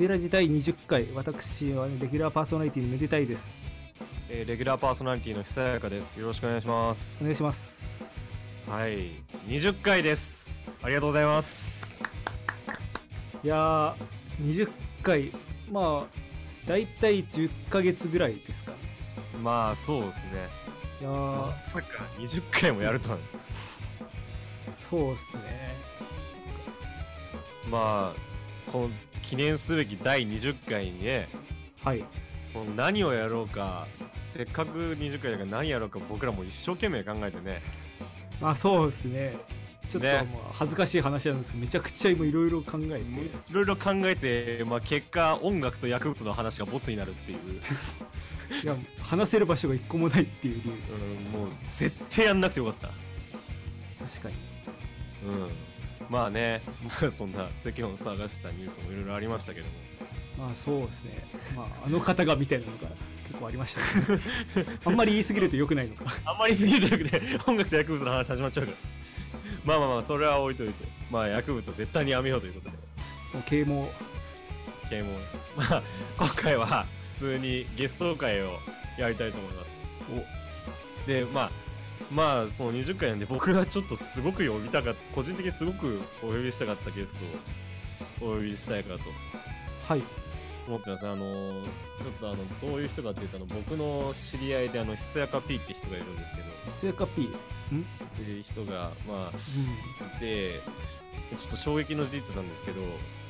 メデラジ第20回私は、ね、レギュラーパーソナリティのめでたいですえーレギュラーパーソナリティの久やかです。よろしくお願いしまおす。願いしますはい、20回です。ありがとうございます。いやー20回まあ大体10ヶ月ぐらいですかねまあそうですね。いやーまさか20回もやるとは。そうっすねまあこの記念すべき第20回にね、はい。この何をやろうか。せっかく20回だから何やろうか僕らも一生懸命考えてね。まあそうですね。ちょっと恥ずかしい話なんですけどめちゃくちゃ今いろいろ考えて。いろいろ考えて、まあ、結果音楽と薬物の話がボツになるっていう、いや話せる場所が一個もないっていう。理由うん、もう絶対やんなくてよかった。確かに。うん、まあね、ま あそんな世間を騒がせたニュースもいろいろありましたけども、まあそうですね。まああの方がみたいなのが結構ありましたね。あんまり言い過ぎると良くないのか。あんまり過ぎてなくて、音楽と薬物の話始まっちゃうから。まあまあまあ、それは置いといて、まあ薬物は絶対にやめようということで、もう啓蒙。啓蒙。まあ、今回は普通にゲスト会をやりたいと思います。で、まあ、まあ、その20回なんで、僕がちょっとすごく呼びたかった、個人的にすごくお呼びしたかったゲストをお呼びしたいかと。はい。思ってます。あのー、ちょっとあの、どういう人かっていうと、あの、僕の知り合いで、あの、ひそやか P って人がいるんですけど、スヤカ P ん？っていう人が、まあ、ういて、ちょっと衝撃の事実なんですけど、ん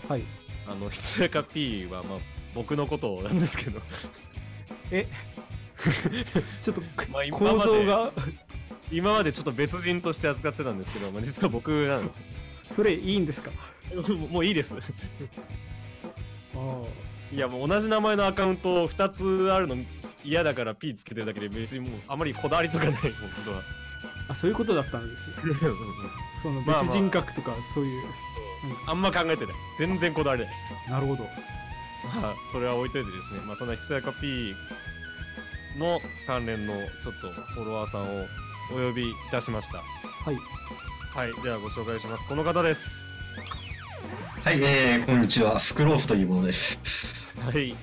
はい。あの、ひそやか P は、まあ、僕のことなんですけど、え？ちょっと 構造が？今までちょっと別人として扱ってたんですけど、まあ、実は僕なんですよ。それいいんですか？もういいです。ああいや、もう同じ名前のアカウント2つあるの嫌だから P つけてるだけで別にもうあまりこだわりとかない、もうことは。あそういうことだったんですね その別人格とかそういう、あんま考えてない。全然こだわりない。なるほどまあ、それは置いといてですね、まあ、そんなひそやか P の関連のちょっとフォロワーさんをお呼びいたしました。はいはい、ではご紹介します。この方です。はい、えー、こんにちは。スクロースというものです。はい、よ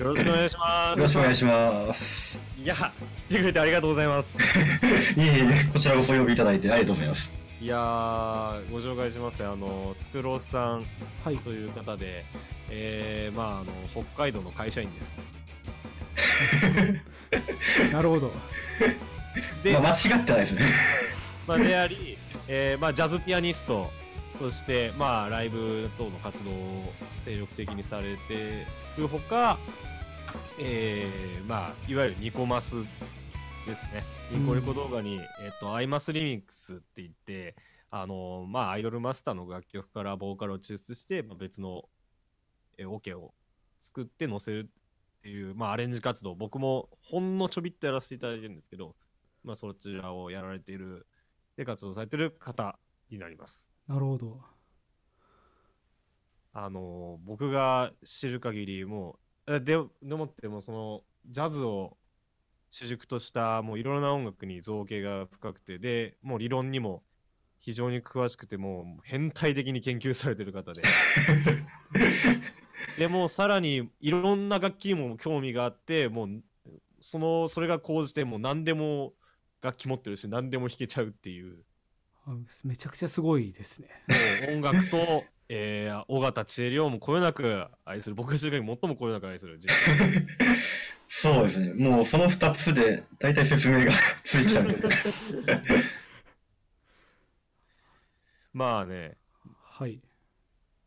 ろしくお願いします。よろしくお願いします。いや、来てくれてありがとうございます。いえいえ、こちらこそお呼びいただいてありがとうございます。いやー、ご紹介しますあの、スクロースさんはいという方で、えー、まあ、あの、北海道の会社員です。なるほどで、まあ、間違ってないですね。まあ、であり、えーまあ、ジャズピアニストとして、まあ、ライブ等の活動を精力的にされているほか、えーまあ、いわゆるニコマスですね。ニコレコ動画に、えっと、アイマスリミックスって言って、あのまあ、アイドルマスターの楽曲からボーカルを抽出して、まあ、別の、えーオケを作って載せるっていう、まあ、アレンジ活動、僕もほんのちょびっとやらせていただいてるんですけど、まあ、そちらをやられている、で活動されている方になります。なるほどあの僕が知る限りもうえででもってもそのジャズを主軸としたもういろんな音楽に造形が深くてでもう理論にも非常に詳しくてもう変態的に研究されてる方で でもうさらにいろんな楽器にも興味があってもうそのそれが高じてもう何でも楽器持ってるし何でも弾けちゃうっていう。あめちゃくちゃすごいですね。もう音楽と、えー、尾形千恵里をもこよなく愛する。僕が知る限り最もこよなく愛するそうですね。もうその二つで大体説明がついちゃうという。まあね。はい。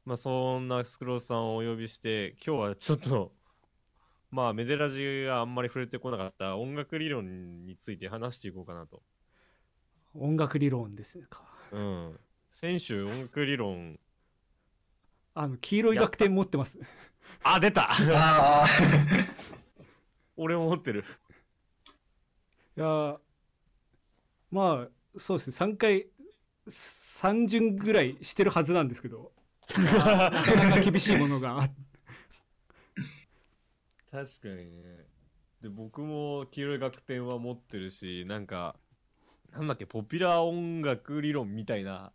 まあそんなスクロースさんをお呼びして今日はちょっとまあメデラジがあんまり触れてこなかった音楽理論について話していこうかなと。音楽理論ですか。うん。先週音楽理論。あの黄色い楽天持ってます。あ出た。ああ、俺も持ってる。いやーまあそうですね。3回3巡ぐらいしてるはずなんですけど。ま あなかなか厳しいものがあ確かにねで僕も黄色い楽天は持ってるしなんかなんだっけポピュラー音楽理論みたいな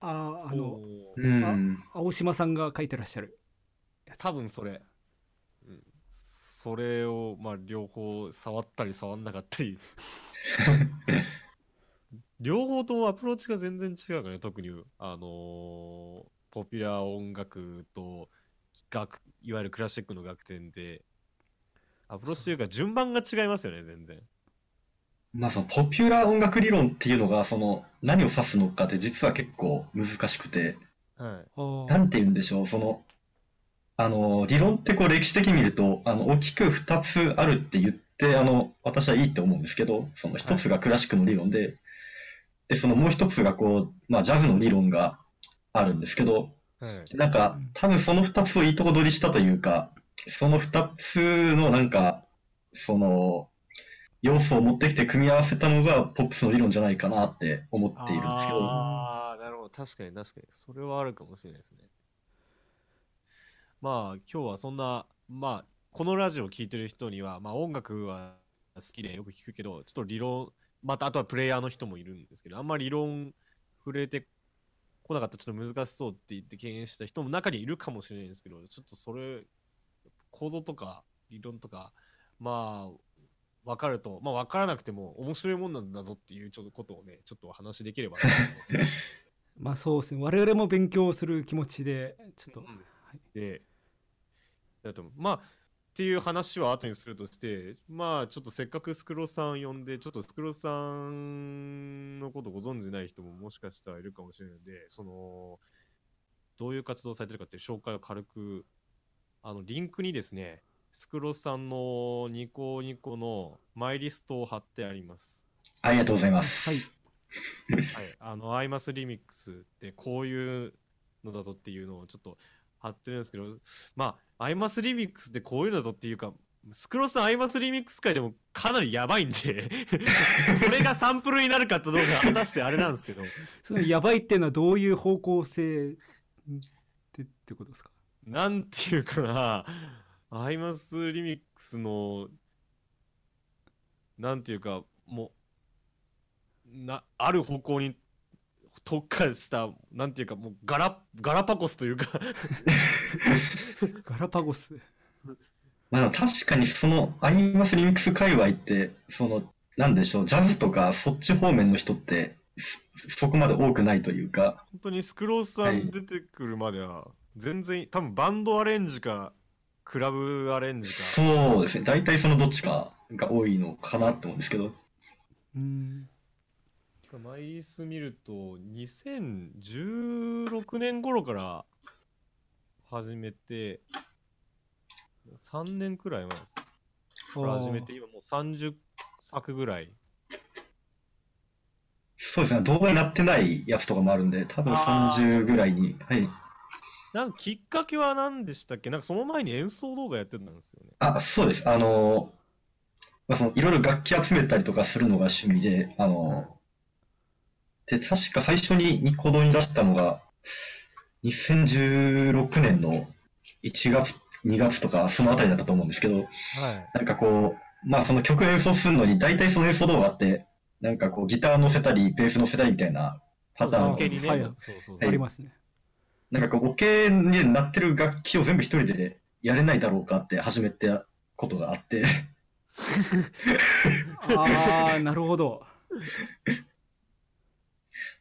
あーあのおーうん。青島さんが書いてらっしゃる多分それ。うん。それを、まあ、両方触ったり触んなかったり。両方ともアプローチが全然違うからね、特に、あのーポピュラー音楽と楽、いわゆるクラシックの楽典で、アプローチというか順番が違いますよね、全然。まあそのポピュラー音楽理論っていうのが、その何を指すのかって実は結構難しくて、はい。なんて言うんでしょう、その、あの、理論ってこう歴史的に見ると、あの、大きく二つあるって言って、あの、私はいいって思うんですけど、その一つがクラシックの理論で、で、そのもう一つがこう、まあジャズの理論があるんですけど、はい。なんか、多分その二つをいいとこ取りしたというか、その二つのなんか、その、要素を持ってきて組み合わせたのがポップスの理論じゃないかなって思っているんですけど、ああ、なるほど。確かに確かに。それはあるかもしれないですね。まあ、今日はそんな、まあ、このラジオを聴いてる人には、まあ、音楽は好きでよく聞くけど、ちょっと理論、またあとはプレイヤーの人もいるんですけど、あんまり理論触れてこなかったちょっと難しそうって言って敬遠した人も中にいるかもしれないんですけど、ちょっとそれ、コードとか理論とか、まあ、分かると、まあ分からなくても面白いもんなんだぞっていうちょっとことをね、ちょっとお話しできれば まあそうですね。我々も勉強する気持ちでちょっと、うんはい。で、だとまあ、っていう話は後にするとして、まあ、ちょっとせっかくスクロさん呼んで、ちょっとスクロさんのことご存じない人ももしかしたらいるかもしれないので、その、どういう活動をされてるかっていう紹介を軽く、あの、リンクにですね、スクロさんのニコニコのマイリストを貼ってあります。ありがとうございます。はいはい、あの、アイマスリミックスってこういうのだぞっていうのをちょっと貼ってるんですけど、まあ、アイマスリミックスってこういうのだぞっていうか、スクロスアイマスリミックス界でもかなりやばいんで、それがサンプルになるかとどうか果たしてあれなんですけど、そのやばいっていうのはどういう方向性でってことですか？なんていうかな、アイマスリミックスの、なんていうか、もう、な、ある方向に特化した、なんていうか、もうガラ、ガラパゴスというか、ガラパゴス。まあ、確かにそのアイマスリミックス界隈って、その、なんでしょう、ジャズとかそっち方面の人って、そそこまで多くないというか、本当にスクロースさはいん出てくるまでは、全然、多分バンドアレンジか、クラブアレンジか、そうですね、大体そのどっちかが多いのかなって思うんですけど、うんマイリス見ると、2016年頃から始めて、3年くらい前です。から始めて、今もう30作ぐらい。そうですね、動画になってないやつとかもあるんで、多分あー30ぐらいに、はい。なんかきっかけは何でしたっけ？なんかその前に演奏動画やってたんですよね。あ、そうです。あの、まあ、そのいろいろ楽器集めたりとかするのが趣味で、あの、で、確か最初にニコ動に出したのが、2016年の1月、2月とか、そのあたりだったと思うんですけど、はい。なんかこう、まあその曲演奏するのに、大体その演奏動画って、なんかこうギター乗せたり、ベース乗せたりみたいなパターン。そうがオケにね。はい。そうそうそう。ありますね。なんかこう、オケになってる楽器を全部一人でやれないだろうかって始めたことがあって、ああなるほど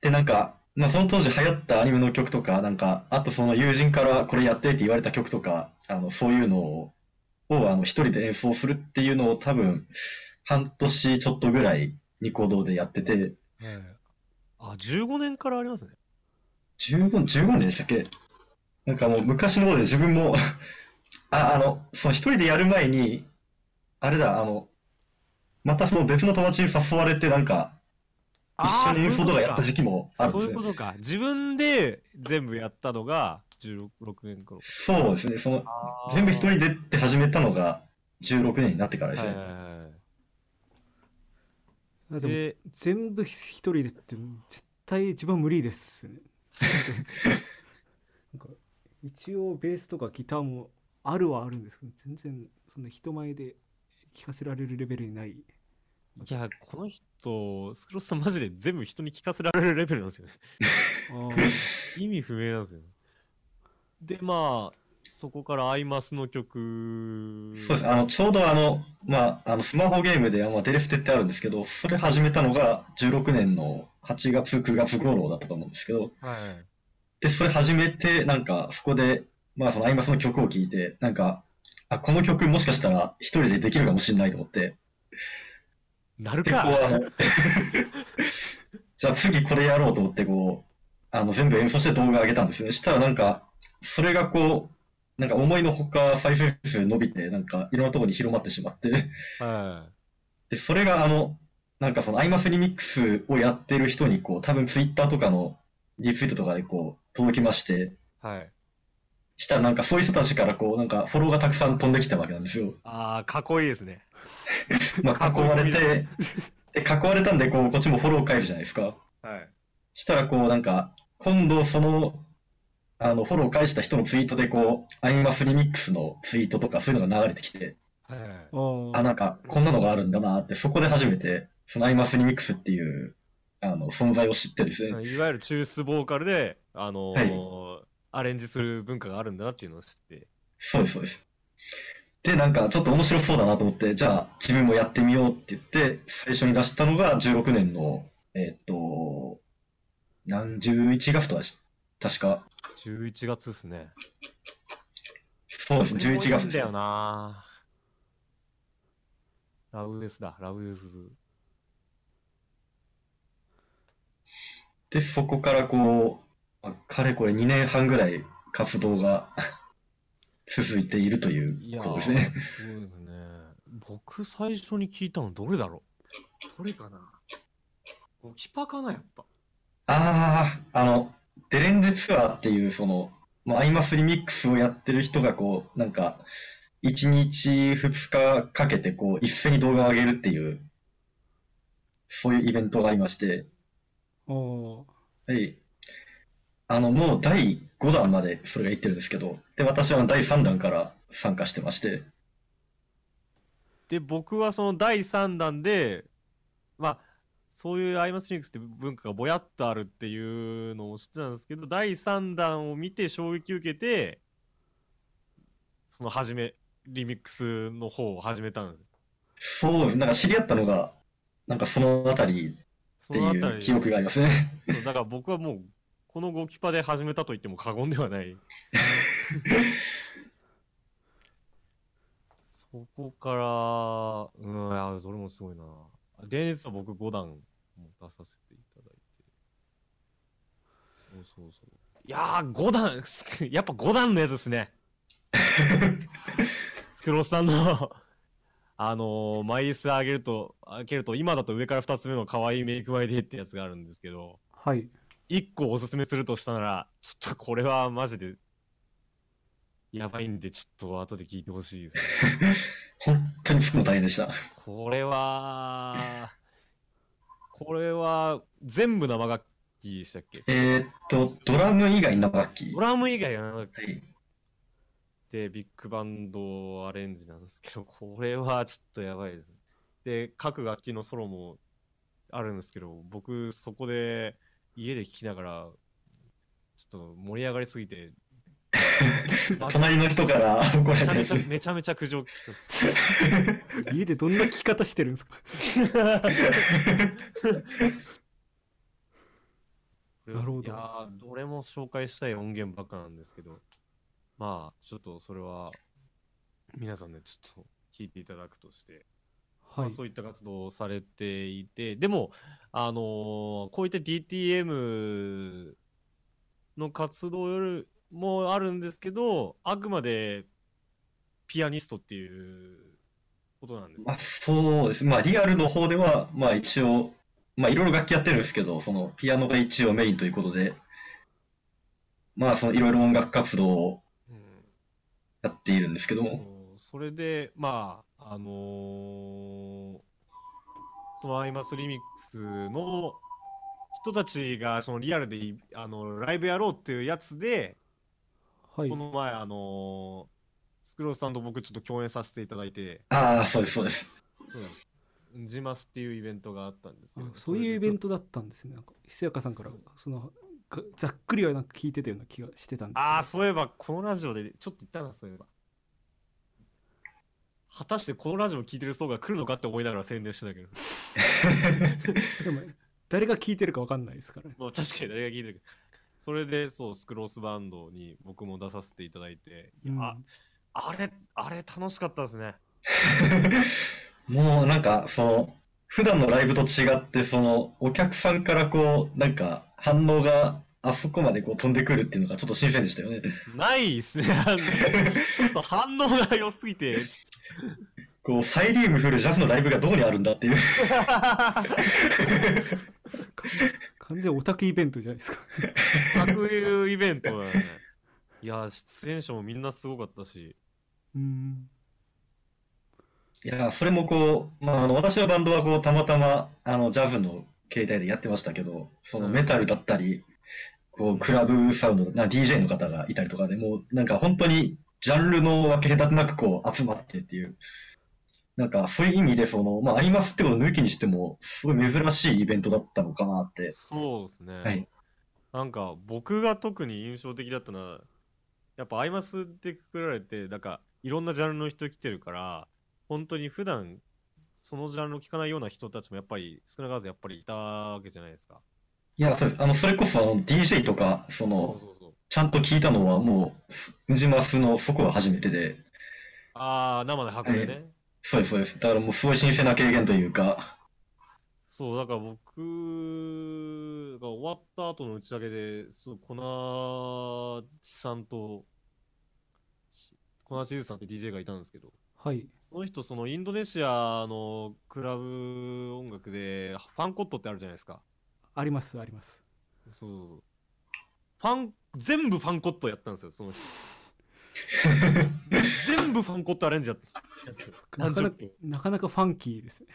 で、なんか、まあその当時流行ったアニメの曲とか、なんか、あとその友人からこれやってって言われた曲とか、あの、そういうのを、をあの、一人で演奏するっていうのを多分、半年ちょっとぐらいニコ動でやってて、はい。あ、15年からありますね。15、15年でしたっけ？なんかもう昔の方で自分も あ、あの、その一人でやる前に、あれだ、あの、またその別の友達に誘われてなんか、一緒に演奏動画やった時期もあるんそうですね。いうことか。自分で全部やったのが16年頃。そうですね。その、全部一人でって始めたのが16年になってからですね。はいはいはいあでもで、全部一人でって絶対一番無理ですね なんか一応ベースとかギターもあるはあるんですけど全然そんな人前で聴かせられるレベルにないいや、この人、スクロスさんマジで全部人に聞かせられるレベルなんですよね。意味不明なんですよ。で、まあ、そこからアイマスの曲。そうです。あの、ちょうどあの、まあ、あの、スマホゲームで、まあ、デレステってあるんですけど、それ始めたのが16年の8月、9月頃だったと思うんですけど、はい。で、それ始めて、なんか、そこで、まあ、そのアイマスの曲を聴いて、なんか、あ、この曲もしかしたら一人でできるかもしれないと思って、なるか。じゃあ次これやろうと思って、こう、あの、全部演奏して動画上げたんですよね。したらなんか、それがこう、なんか思いのほか再生数伸びて、なんかいろんなところに広まってしまって、はで、それがあの、なんかそのアイマスリミックスをやってる人にこう、多分ツイッターとかのリツイートとかでこう、届きまして、い。はい。したらなんかそういう人たちからこう、なんかフォローがたくさん飛んできたわけなんですよ。ああ、かっこいいですね。まあ、囲われて、で、囲われたんでこう、こっちもフォロー返すじゃないですか。はい。したらこう、なんか、今度その、あの、フォロー返した人のツイートでこう、アイマスリミックスのツイートとかそういうのが流れてきて、はい。あ、なんか、こんなのがあるんだなって、そこで初めて、そのアイマスリミックスっていう、あの、存在を知ってですね。いわゆる抽出ボーカルで、あのーアレンジする文化があるんだなっていうのを知って。そうです、そうです。で、なんか、ちょっと面白そうだなと思って、じゃあ、自分もやってみようって言って、最初に出したのが16年の、えーっと、何、11月とはし、確か、11月ですね。そうですね、11月ですね。だよな。ラブエスだ、ラブエス。で、そこからこう、まあかれこれ2年半ぐらい活動が続いているといいうことですね。すごいですね。僕最初に聞いたのどれだろう？どれかな？ゴキパかな、やっぱ。ああ、あの、デレンジツアーっていう、その、まあ、アイマスリミックスをやってる人がこう、なんか、1日2日かけてこう、一斉に動画を上げるっていう、そういうイベントがありまして、おーはい。あの、もう第5弾までそれが行ってるんですけど、で、私は第3弾から参加してまして、で、僕はその第3弾で、まあ、そういうアイマスリミックスって文化がぼやっとあるっていうのを知ってたんですけど、第3弾を見て衝撃を受けて、その始め、リミックスの方を始めたんです。そう。なんか知り合ったのが、なんかそのあたりっていう記憶がありますね。そうだから僕はもう、このゴキパで始めたと言っても過言ではない。そこから、うん、いや、それもすごいな。伝説は僕5弾も出させていただいて。そうそうそう。いやー、5弾、やっぱ5弾のやつですね。スクロスさんの、あのー、マイリス上げると、開けると、今だと上から2つ目の可愛いメイクマイデーってやつがあるんですけど、はい1個おすすめするとしたなら、ちょっとこれはマジで、やばいんで、ちょっと後で聞いてほしいですね。本当に作るの大変でした。これは、これは全部生楽器でしたっけ？えーっと、ドラム以外の楽器。ドラム以外が生楽器はいでビッグバンドアレンジなんですけど、これはちょっとやばいです。で、各楽器のソロもあるんですけど、僕そこで家で聴きながら、ちょっと盛り上がりすぎて、隣の人から怒られてめちゃめちゃ、めちゃめちゃ苦情聞く。家でどんな聞き方してるんですか？なるほど。いやーどれも紹介したい音源ばっかなんですけど、まあ、ちょっとそれは、皆さんね、ちょっと聞いていただくとして、まはいあそういった活動をされていて、でも、あのーこういった DTM の活動よりもあるんですけど、あくまでピアニストっていうことなんですまあ、ね。そうです。まあ、リアルの方では、まあ一応、まあいろいろ楽器やってるんですけど、そのピアノが一応メインということで、まあそのいろいろ音楽活動をうんやっているんですけども、それで、まあ、あのーそのアイマスリミックスの人たちがそのリアルでいあのライブやろうっていうやつで、はい。この前、あのースクロースさんと僕ちょっと共演させていただいて、ああ、そうです、そうです。うん、ジマスっていうイベントがあったんですけど、あそういうイベントトだったんですね。なんかひそやかさんからそのかざっくりはなんか聞いてたような気がしてたんですああ、そういえば、このラジオでちょっと言ったな、そういえば。果たしてこのラジオを聞いてる層が来るのかって思いながら宣伝してたけど。でも誰が聞いてるか分かんないですからねまあ確かに誰が聞いてるか。それで、そう、スクロースバンドに僕も出させていただいて、いやうんああれ、あれ楽しかったですね。もうなんか、その、普段のライブと違って、その、お客さんからこう、なんか、反応があそこまでこう飛んでくるっていうのがちょっと新鮮でしたよね。ないっすね。ちょっと反応が良すぎて、ち こう、サイリウムフルジャズのライブがどこにあるんだっていう。完全オタクイベントじゃないですかと、こういうイベントだね。いや、出演者もみんなすごかったし、うんいや、それもこう、まあ、あの、私のバンドはこう、たまたま、あの、ジャズの形態でやってましたけど、そのうんメタルだったり、こう、クラブサウンド、な DJ の方がいたりとかで、もう、なんか本当に、ジャンルの分け隔てなくこう、集まってっていう、なんか、そういう意味で、その、まあ、アイマスってことを抜きにしても、すごい珍しいイベントだったのかなって。そうですね。はい。なんか僕が特に印象的だったのはやっぱアイマスってくくられてなんかいろんなジャンルの人来てるから本当に普段そのジャンルを聞かないような人たちもやっぱり少なからずやっぱりいたわけじゃないですか。いや、そ。あの、それこそ、あの、DJ とか、そそうの、そうそう。ちゃんと聞いたのは、もう、ウジマスのそこが初めてで、ああ生で箱でね。そうです、そうです。だからもう、すごい新鮮な経験というか、そうだから僕が終わった後の打ち上げでそう粉地さんと粉地図さんって DJ がいたんですけどはいその人、そのインドネシアのクラブ音楽で、ファンコットってあるじゃないですか。ありますありますそう。ファン、全部ファンコットやったんですよ、その人。全部ファンコットアレンジやった。なかなか。なかなかファンキーですね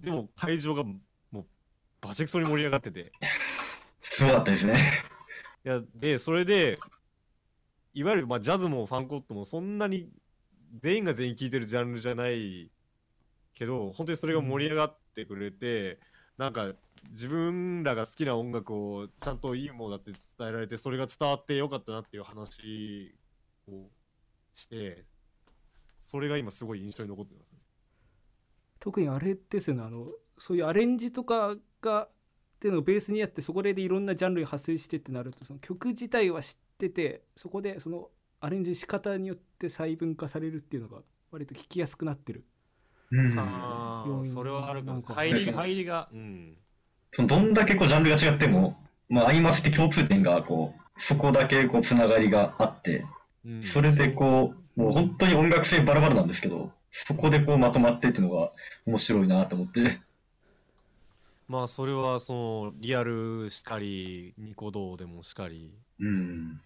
でも会場がもうバチクソに盛り上がってて。すごかったですね。いや、で、それで、いわゆる、まあ、ジャズもファンコットもそんなに全員が全員聴いてるジャンルじゃないけど、本当にそれが盛り上がってくれて、なんか自分らが好きな音楽をちゃんといいものだって伝えられて、それが伝わってよかったなっていう話をして、それが今すごい印象に残ってますね。特にあれですよねあのそういうアレンジとかがっていうのがベースにあってそこでいろんなジャンルが発生してってなるとその曲自体は知っててそこでそのアレンジ仕方によって細分化されるっていうのが割と聞きやすくなってるうん。あそれはあるかも。なんか入り入りが、うん。そのどんだけこうジャンルが違っても、まあ、アイマスって共通点が、こう、そこだけこう、つながりがあって、うん、それでこう、もう本当に音楽性バラバラなんですけど、そこでこうまとまってっていうのが面白いなと思って。まあそれはそのリアルしかりニコ動でもしかり。うん。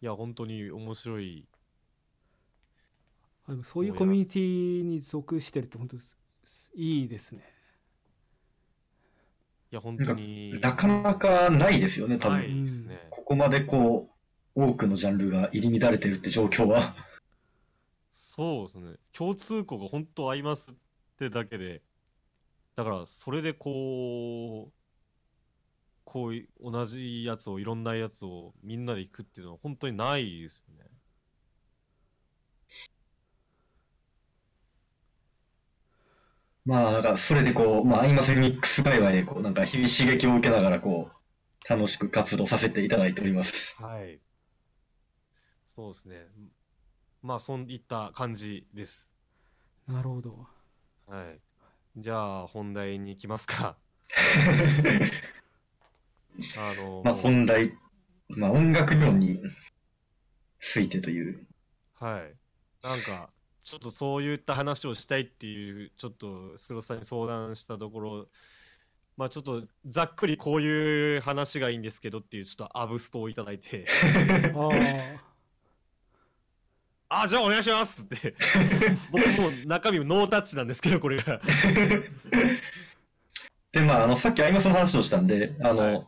いや本当に面白い。そういうコミュニティに属してるって本当いいですねいや本当に。なかなかないですよね、多分。ないですね、ここまでこう、多くのジャンルが入り乱れてるって状況は。そうですね。共通項が本当合いますってだけで。だからそれでこうこういう同じやつをいろんなやつをみんなで行くっていうのは本当にないですよねまあ、なんか、それでこう、まあ、アイマスミックス界隈で、こう、なんか、日々刺激を受けながら、こう、楽しく活動させていただいております。はいそうですねまあそういった感じですなるほどはい。じゃあ本題に行きますか。あの、まあ、本題、まあ、音楽理論についてという。はい。なんか、ちょっとそういった話をしたいっていう、ちょっとスクロスさんに相談したところ、まあちょっとざっくりこういう話がいいんですけどっていうちょっとアブストをいただいて、あああ、じゃあお願いしますって。僕もう中身もノータッチなんですけど、これが。で、まあ、あの、さっきアイマスの話をしたんで、あの、はい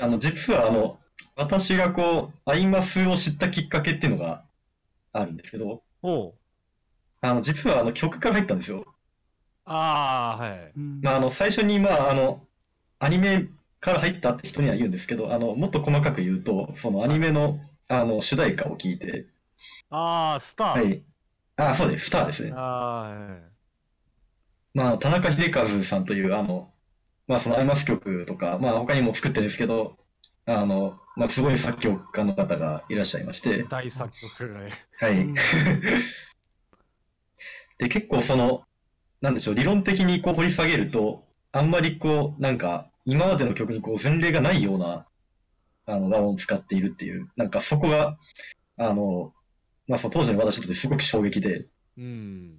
あの、実は、あの、私がこう、アイマスを知ったきっかけっていうのがあるんですけど、おう。あの、実は、あの、曲から入ったんですよ。ああ、はい。うんまあ、あの、最初に、まあ、あの、アニメから入ったって人には言うんですけど、あの、もっと細かく言うと、そのアニメの、あの、主題歌を聞いて、ああ、スター。はい。あ、そうです、スターですね。ああ、はいまあ、田中秀和さんという、あの、まあ、そのアイマス曲とか、まあ、他にも作ってるんですけど、あの、まあ、すごい作曲家の方がいらっしゃいまして、大作曲がね。はい。うんで、結構その、なんでしょう、理論的にこう掘り下げると、あんまりこう、なんか、今までの曲にこう前例がないような、あの、和音を使っているっていう、なんかそこが、あの、まあ、その当時の私にとってすごく衝撃で、うん。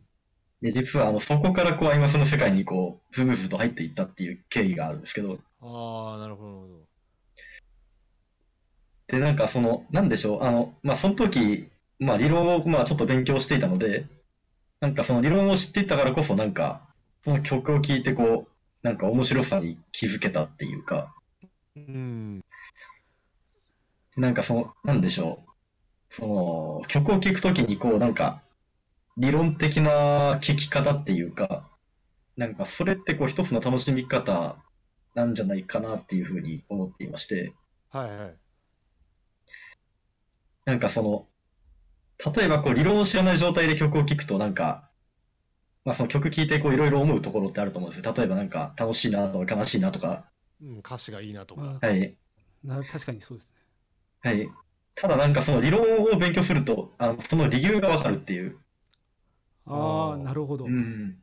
で、実はあの、そこからこう、アイマスの世界にこう、ズブズブと入っていったっていう経緯があるんですけど、ああ、なるほどなるほど。で、なんかその、なんでしょう、あの、まあ、その時、まあ、理論を、まあ、ちょっと勉強していたので、なんかその理論を知っていたからこそ、なんか、その曲を聴いて、こう、なんか面白さに気づけたっていうか、うん。なんかその、なんでしょう、その、曲を聴くときに、こう、なんか、理論的な聴き方っていうか、なんかそれってこう、一つの楽しみ方なんじゃないかなっていうふうに思っていまして、はいはい。なんかその、例えばこう理論を知らない状態で曲を聴くとなんか、まあその曲聴いてこういろいろ思うところってあると思うんですよ。例えばなんか楽しいなとか悲しいなとか。うん、歌詞がいいなとか。まはい。あな確かにそうですね。はい。ただなんかその理論を勉強すると、あの、その理由がわかるっていう。ああ、なるほど。うん。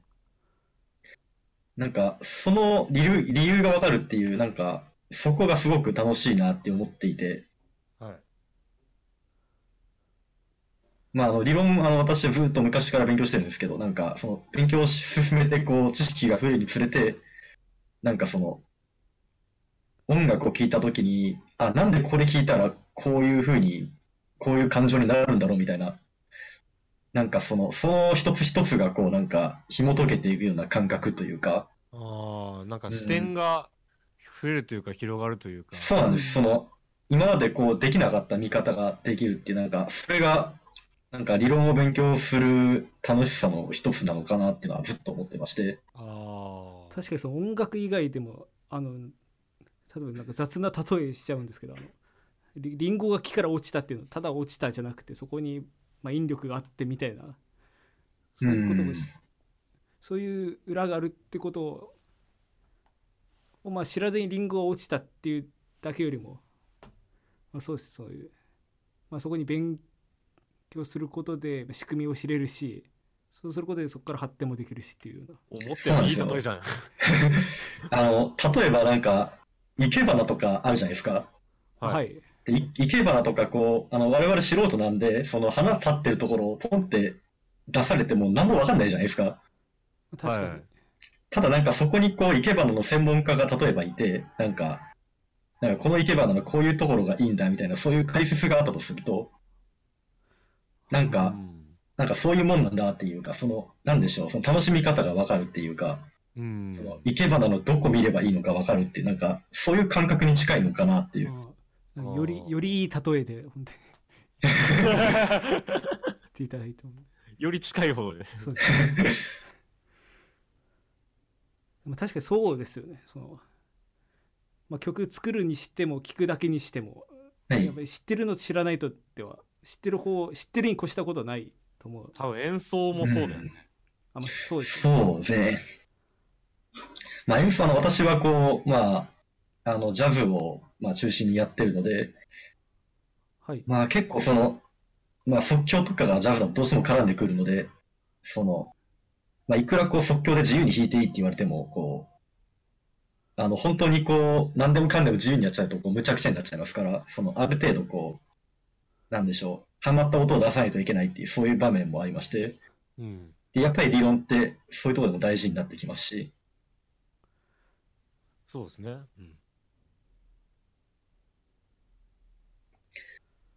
なんか、その理由、理由がわかるっていう、なんか、そこがすごく楽しいなって思っていて、はい。まあ、あの、理論、あの、私はずっと昔から勉強してるんですけど、なんか、その、勉強を進めて、こう、知識が増えるにつれて、なんかその、音楽を聴いたときに、あ、なんでこれ聴いたら、こういう風に、こういう感情になるんだろうみたいな、なんかその、その一つ一つが、こう、なんか、紐解けていくような感覚というか、ああ、なんか視点が増えるというか、広がるというか。そうなんです。その、今までこう、できなかった見方ができるっていう、なんか、それが、なんか理論を勉強する楽しさの一つなのかなっていうのはずっと思ってまして。ああ。確かにその音楽以外でもあの例えばなんか雑な例えしちゃうんですけどあのリリンゴが木から落ちたっていうのはただ落ちたじゃなくてそこに、まあ、引力があってみたいなそういうこともそういう裏があるってことををまあ知らずにリンゴが落ちたっていうだけよりも、まあ、そうですそういう、まあ、そこに勉強することで仕組みを知れるしそうすることでそこから発展もできるしっていうような思ってもいい例えじゃん。あの、例えばなんか、生け花とかあるじゃないですか。はいい、で、い生け花とかこう、あの、我々素人なんで、その花立ってるところをポンって出されても何もわかんないじゃないですか。確かに、はいただなんかそこにこう、生け花の専門家が例えばいて、なんか、なんかこの生け花のこういうところがいいんだみたいな、そういう解説があったとすると、なんか、うん。なんかそういうもんなんだっていうか、その、なんでしょう、その楽しみ方がわかるっていうか、うん。その生け花のどこ見ればいいのかわかるっていう、なんか、そういう感覚に近いのかなっていう。まあよりよりいい例えで本当に。言っていただいてもより近い方で。そうですね。確かにそうですよね。その、まあ、曲作るにしても聴くだけにしても、はい。やっぱり知ってるのと知らないとでは知ってる方知ってるに越したことはないと思う多分演奏もそうだよね。あ、まあ、そうですねそうですね。まあ、演奏の私はこう、まあ、あの、ジャズを、まあ、中心にやってるので、はいまあ、結構その、まあ、即興とかがジャズだとどうしても絡んでくるので、その、まあ、いくらこう即興で自由に弾いていいって言われても、こう、あの、本当にこう、何でもかんでも自由にやっちゃうと、こう、むちゃくちゃになっちゃいますから、その、ある程度こう、なんでしょう、ハマった音を出さないといけないっていう、そういう場面もありまして、うん。でやっぱり理論って、そういうところでも大事になってきますし、そうですね。うん。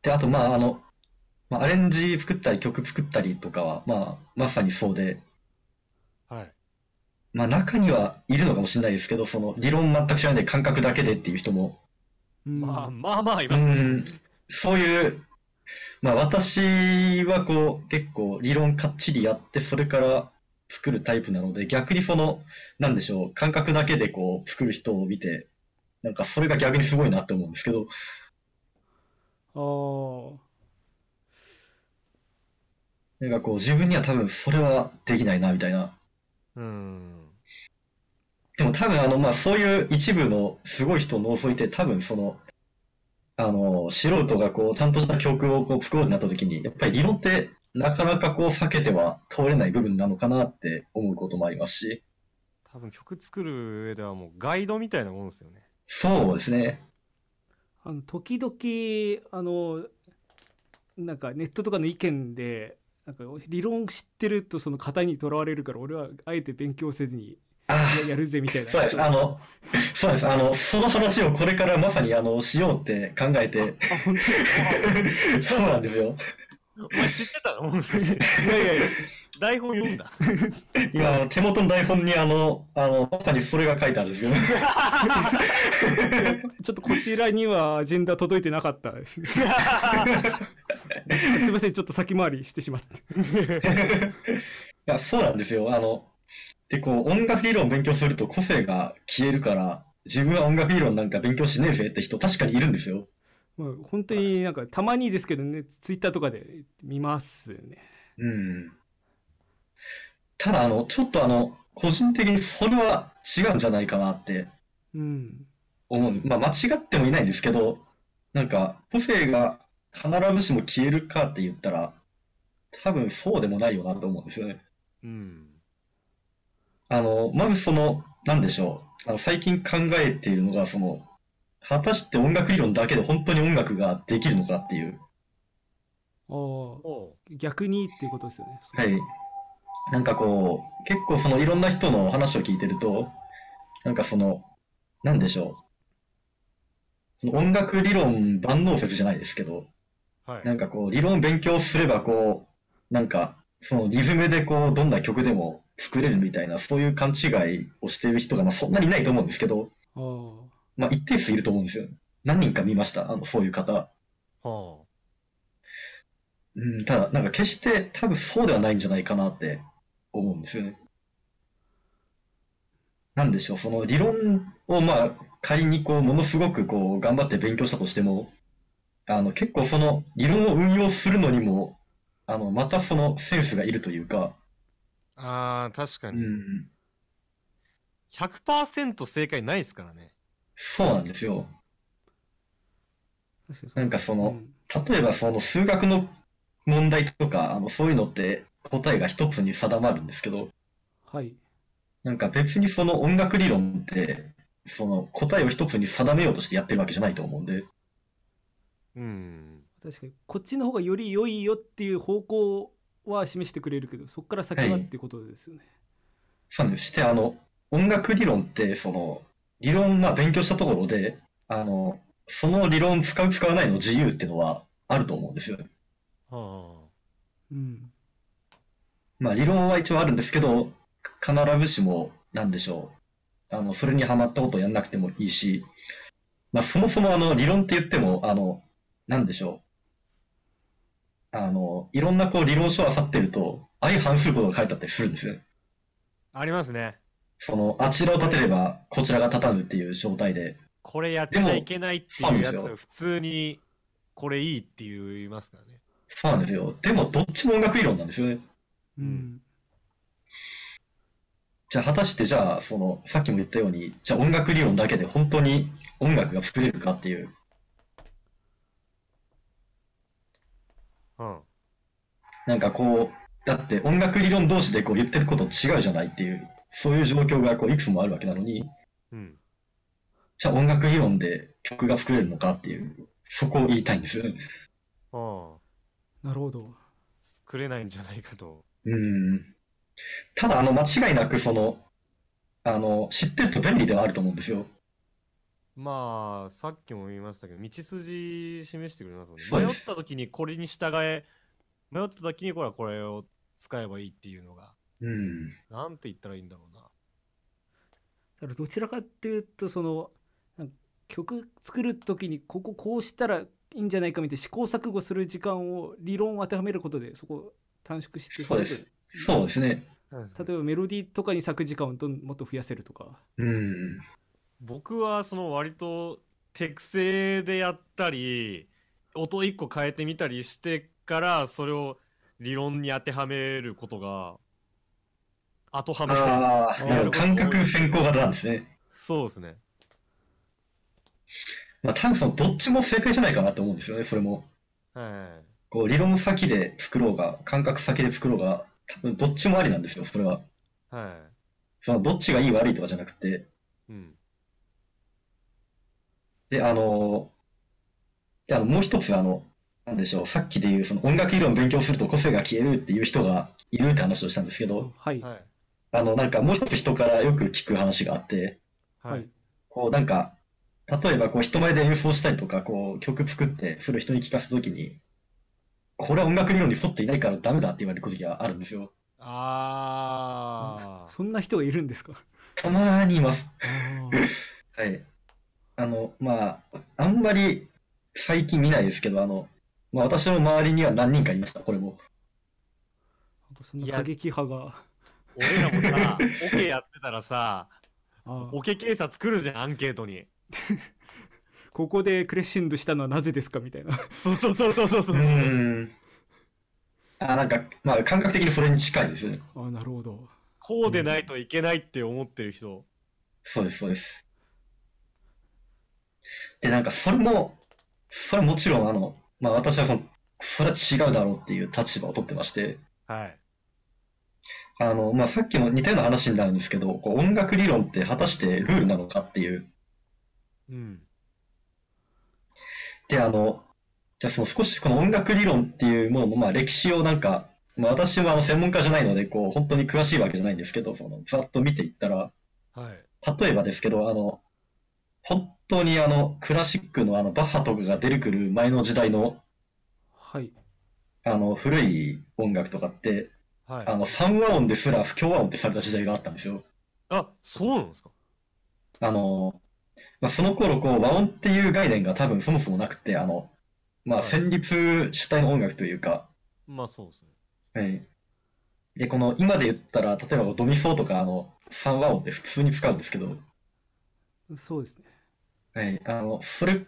で、あと、まあ、あの、まあ、アレンジ作ったり曲作ったりとかは、まあ、まさにそうで、はい。まあ、中にはいるのかもしれないですけど、その、理論全く知らないで感覚だけでっていう人も、うんまあまあまあいうまーすね。ん、そういう、まあ、私はこう、結構理論かっちりやって、それから作るタイプなので、逆にその、なんでしょう、感覚だけでこう、作る人を見て、なんかそれが逆にすごいなって思うんですけど、あーなんかこう自分には多分それはできないなみたいな。うん。でも多分あの、まあそういう一部のすごい人を除いて多分その、あの、素人がこうちゃんとした曲をこう作ろうになった時に、やっぱり理論ってなかなかこう避けては通れない部分なのかなって思うこともありますし、多分曲作る上ではもうガイドみたいなもんですよね。そうですね。あの時々あのなんかネットとかの意見でなんか理論知ってるとその型にとらわれるから俺はあえて勉強せずにあやるぜみたいなそうです。あの、そうです。あの、その話をこれからまさにあの、しようって考えて、あ本当ですか？そうなんですよ。お前知ってたの？もしかして。いやいやいや台本読んだ？今、あの手元の台本にあの、あの、まさにそれが書いてあるんですよね。ちょっとこちらにはアジェンダ届いてなかったですね。すいません、ちょっと先回りしてしまって。いや、そうなんですよ。あの、で、こう、音楽理論を勉強すると個性が消えるから、自分は音楽理論なんか勉強しねえぜって人確かにいるんですよ。まあ、本当になんかたまにですけどね、ツイッターとかで見ますよね。うん。ただ、あの、ちょっとあの、個人的にそれは違うんじゃないかなってうん。思う。まあ、間違ってもいないんですけど、なんか、個性が必ずしも消えるかって言ったら、多分そうでもないよなと思うんですよね。うん。あの、まずその、なんでしょう。あの最近考えているのが、その、果たして音楽理論だけで本当に音楽ができるのかっていう。お逆にっていうことですよね。はい。なんかこう、結構そのいろんな人の話を聞いてると、なんかその、なんでしょう。その音楽理論万能説じゃないですけど、はい。なんかこう、理論勉強すればこう、なんか、そのリズムでこう、どんな曲でも作れるみたいな、そういう勘違いをしている人が、まあそんなにいないと思うんですけど。まあ一定数いると思うんですよ。何人か見ました、あの、そういう方。はうん、ただ、なんか決して多分そうではないんじゃないかなって思うんですよね。なんでしょう、その理論をまあ仮にこう、ものすごくこう、頑張って勉強したとしても、あの、結構その理論を運用するのにも、あの、またそのセンスがいるというか、あ。ああ、確かうに。ん、100%正解ないですからね。そうなんですよ。確かになんかそのうん例えばその数学の問題とか、あの、そういうのって答えが一つに定まるんですけど、はい。なんか別にその音楽理論って、その答えを一つに定めようとしてやってるわけじゃないと思うんで、うん。確かにこっちの方がより良いよっていう方向は示してくれるけどそこから先ははいっていうことですよね。そうなんです。して、あの、音楽理論って、その、理論、まあ勉強したところで、あの、その理論使う使わないの自由っていうのはあると思うんですよ。はうん。まあ理論は一応あるんですけど、必ずしも、なんでしょう。あの、それにはまったことをやんなくてもいいし、まあそもそもあの、理論って言っても、あの、なんでしょう。あの、いろんなこう理論書を漁ってると、相反することが書いてあったりするんですよ。あ。ありますね。その、あちらを立てれば、こちらが立たぬっていう状態で。これやっちゃいけないっていうやつを普通にこれいいって言いますからね。そうなんですよ。でも、どっちも音楽理論なんですよね。うん。じゃあ、果たして、じゃあ、その、さっきも言ったように、じゃあ音楽理論だけで本当に音楽が作れるかっていう。うん。なんかこう、だって音楽理論同士でこう言ってること違うじゃないっていう、そういう状況がこういくつもあるわけなのに、うん。じゃあ音楽理論で曲が作れるのかっていう、そこを言いたいんですよね。うん。なるほど。作れないんじゃないかと。うん。ただ、あの、間違いなく、その、あの、知ってると便利ではあると思うんですよ。まあ、さっきも言いましたけど、道筋示してくれますもんね。迷った時にこれに従え、迷った時にこれはこれを使えばいいっていうのが、うん。なんて言ったらいいんだろうな。だからどちらかっていうとその曲作る時にこここうしたらいいんじゃないかみたいな試行錯誤する時間を理論を当てはめることでそこを短縮してそうですそうですね。例えばメロディーとかに咲く時間をどんもっと増やせるとか。うん。僕はその割と手癖でやったり音一個変えてみたりしてからそれを理論に当てはめることが後はめ感覚先行型なんですね。そうですねまあ多分そのどっちも正解じゃないかなと思うんですよね、それも。はいこう理論先で作ろうが、感覚先で作ろうが、多分どっちもありなんですよ、それは。はそのどっちがいい悪いとかじゃなくて。いうんで、あの、であのもう一つあの、なんでしょう、さっきで言うその音楽理論を勉強すると個性が消えるっていう人がいるって話をしたんですけど、はいはいあの、なんかもう一つ人からよく聞く話があって、ははいいこうなんか、例えばこう人前で演奏したりとか、こう曲作ってそれを人に聞かせたときに、これは音楽理論に沿っていないからダメだって言われる時があるんですよ。ああそんな人がいるんですか？たまーにいます。はい。あの、まあ、あんまり最近見ないですけど、あの、まあ私の周りには何人かいました、これも。なんかそんな過激派が俺らもさ オケやってたらさオケ警察作るじゃんアンケートに ここでクレッシェンドしたのはなぜですかみたいなそうそうそうそうそうそうう。あ、なんか、まあ感覚的にそれに近いですね。あーなるほどこうでないといけないって思ってる人そうです、そうです。で、なんかそれも、それはもちろんあの、まあ私はその、それは違うだろうっていう立場を取ってまして、はい。あの、まあさっきも似たような話になるんですけど、こう音楽理論って果たしてルールなのかっていう。うん。で、あの、じゃあその少しこの音楽理論っていうものの、まあ歴史をなんか、まあ私はあの専門家じゃないので、こう、本当に詳しいわけじゃないんですけど、その、ざっと見ていったら、はい。例えばですけど、あの、本当にあの、クラシックのあの、バッハとかが出てくる前の時代の、はい。あの、古い音楽とかって、はい。あの、三和音ですら不協和音ってされた時代があったんですよ。あそうなんですか？あの、まあ、その頃、こう、和音っていう概念が多分そもそもなくて、あの、まあ、はい。旋律主体の音楽というか、まあそうですね。はい。で、この、今で言ったら、例えばドミソとか、あの、三和音って普通に使うんですけど、そうですねはい。あの、それ、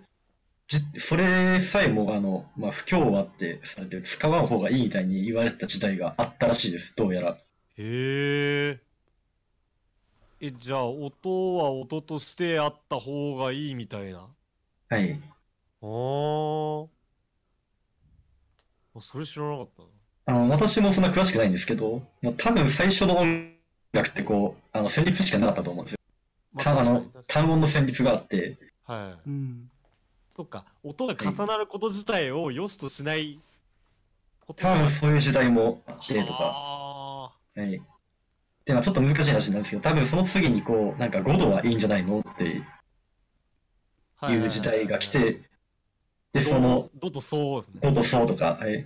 じ、それさえも、あの、まあ、不協和ってされて、使わん方がいいみたいに言われてた時代があったらしいです、どうやら。へええじゃあ音は音としてあった方がいいみたいなはい。あーあそれ知らなかったなあの、私もそんな詳しくないんですけど、まあ、多分最初の音楽ってこう、あの、旋律しかなかったと思うんですよ。またあの単音の旋律があって、はい。うん。そっか。音が重なること自体を良しとしないこと多分そういう時代もあってとか、ははい。で、まあちょっと難しい話なんですけど、多分その次にこう、なんか5度はいいんじゃないのってあいう時代が来て、で、その、ドとそうですね。5とそうとか、はい。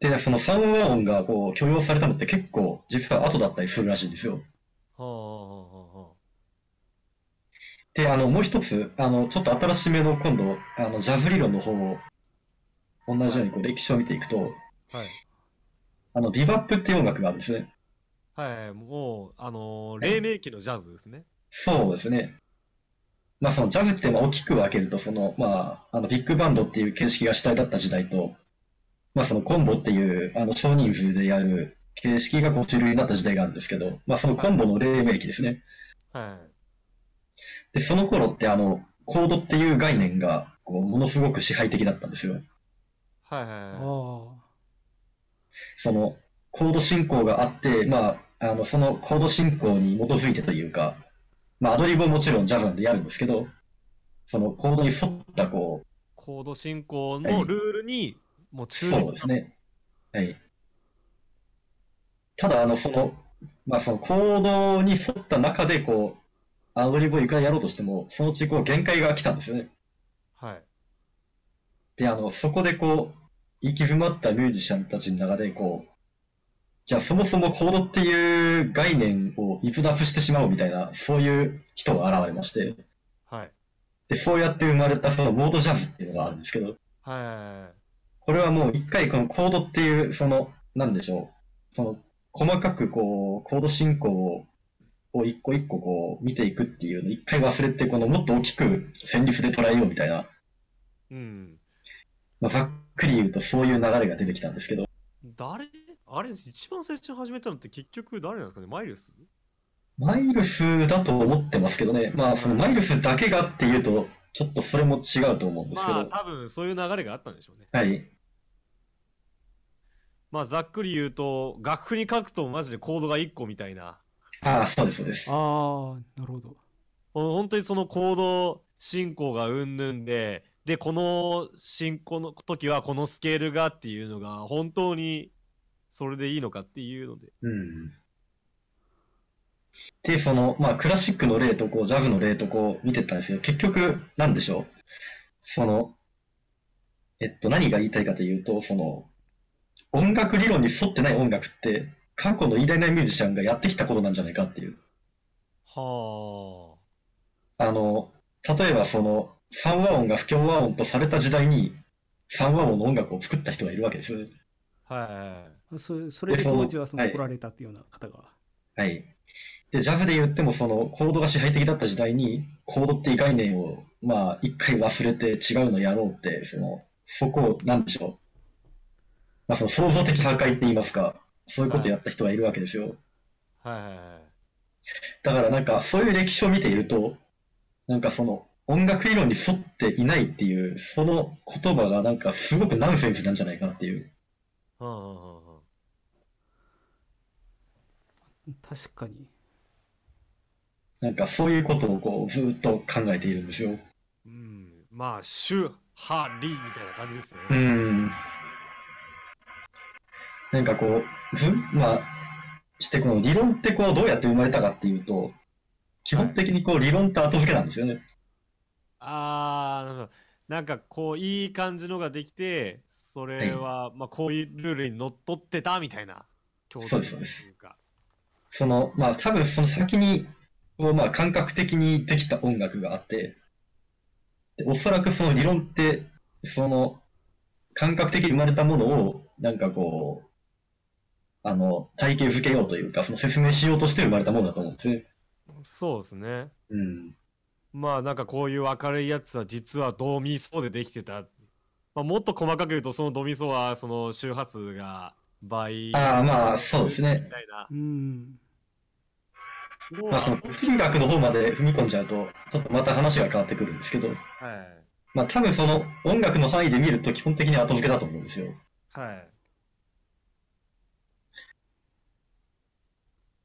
で、その三和音がこう許容されたのって結構実は後だったりするらしいんですよ。はあはあはあ。はで、あの、もう一つ、あの、ちょっと新しめの今度、あの、ジャズ理論の方を、同じようにこう歴史を見ていくと、あはいあの、ビバップっていう音楽があるんですね。はいもうあのー黎明期のジャズですねそうですね。まあ、そのジャズってまあ大きく分けると、その、まあ、あの、ビッグバンドっていう形式が主体だった時代と、まあ、そのコンボっていう、あの、少人数でやる形式がこう主流になった時代があるんですけど、まあ、そのコンボの黎明期ですね。はいで、その頃って、あの、コードっていう概念が、こう、ものすごく支配的だったんですよ。はいはいあはいあその、コード進行があって、まあ、あの、そのコード進行に基づいてというか、まあ、アドリブももちろんジャズなんでやるんですけど、そのコードに沿った、こコード進行はのいルールにもうう、忠実そうですね。はい。ただ、あの、その、まあ、そのコードに沿った中で、こう、アドリブをいくらやろうとしても、そのうちこう限界が来たんですよね。はい。で、あの、そこでこう、行き詰まったミュージシャンたちの中で、こう、じゃあそもそもコードっていう概念を逸脱してしまうみたいな、そういう人が現れまして、はい。で、そうやって生まれたそのモードジャズっていうのがあるんですけど、はいはい。これはもう一回このコードっていう、その、なんでしょう、その、細かくこう、コード進行をを一個一個こう見ていくっていうの一回忘れて、このもっと大きく旋律で捉えようみたいな、うん。まあ、ざっくり言うとそういう流れが出てきたんですけど、誰？あれ、一番最初に始めたのって結局誰なんですかね？マイルス？マイルスだと思ってますけどね、まあそのマイルスだけがっていうと、ちょっとそれも違うと思うんですけど、まあ、多分そういう流れがあったんでしょうね。はい。まあ、ざっくり言うと、楽譜に書くとマジでコードが1個みたいな。ああ、そうです、そうです。ああなるほど本当にそのコード進行がうんぬんで、で、この進行の時はこのスケールがっていうのが本当にそれでいいのかっていうので。うん。で、その、まあ、クラシックの例とこう、ジャズの例とこう、見てったんですけど、結局、なんでしょう？その、えっと、何が言いたいかというと、その、音楽理論に沿ってない音楽って、過去の偉大なミュージシャンがやってきたことなんじゃないかっていう。はあの、例えばその、三和音が不協和音とされた時代に、三和音の音楽を作った人がいるわけですよね。あ。はい。そそれで当時はそのはい来られたっていうような方が、はい。で、ジャズで言っても、その、コードが支配的だった時代に、コードっていう概念を、まあ、一回忘れて違うのやろうって、その、そこを、なんでしょう。まあ、その創造的破壊って言いますか、そういうことやった人がいるわけですよ。はいはいはい。だからなんか、そういう歴史を見ていると、なんかその、音楽理論に沿っていないっていう、その言葉がなんかすごくナンセンスなんじゃないかなっていう。はあはあはあはあ確かになんかそういうことをこう、ずっと考えているんですよ。うん。まあ、主、ハ、リみたいな感じですようね。ん。なんかこう、ず、まあ、してこの理論ってこう、どうやって生まれたかっていうと、基本的にこう、理論って後付けなんですよね。あー、なるほど。なんかこう、いい感じのができて、それは、まあ、こういうルールにのっとってたみたいな共通そうですそうですというか。その、まあ多分その先に、こうまあ感覚的にできた音楽があって、でおそらくその理論って、その感覚的に生まれたものを、なんかこう、あの、体系づけようというか、その説明しようとして生まれたものだと思うんですね。そうですね。うん。まあなんかこういう明るいやつは実はドミソでできてた。まあ、もっと細かく言うとそのドミソはその周波数が倍ああ、まあそうですねみ。たいな。うんまあその物理学の方まで踏み込んじゃうと、ちょっとまた話が変わってくるんですけど、はい。まあ多分その音楽の範囲で見ると基本的に後付けだと思うんですよ。はい。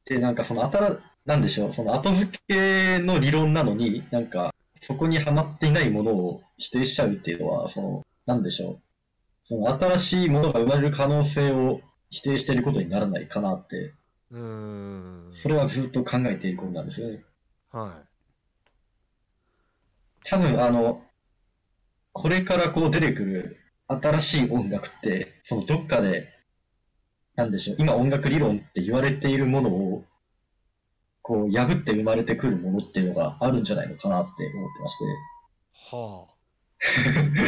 で、なんかその新、なんでしょう、その後付けの理論なのに、なんか、そこにはまっていないものを否定しちゃうっていうのは、その、なんでしょう、その新しいものが生まれる可能性を否定していることにならないかなって、うーん。それはずっと考えていることなんですよね。は多分、あの、これからこう出てくる新しい音楽って、そのどっかで、なんでしょう、今音楽理論って言われているものを、こう破って生まれてくるものっていうのがあるんじゃないのかなって思ってまして。い。はあ。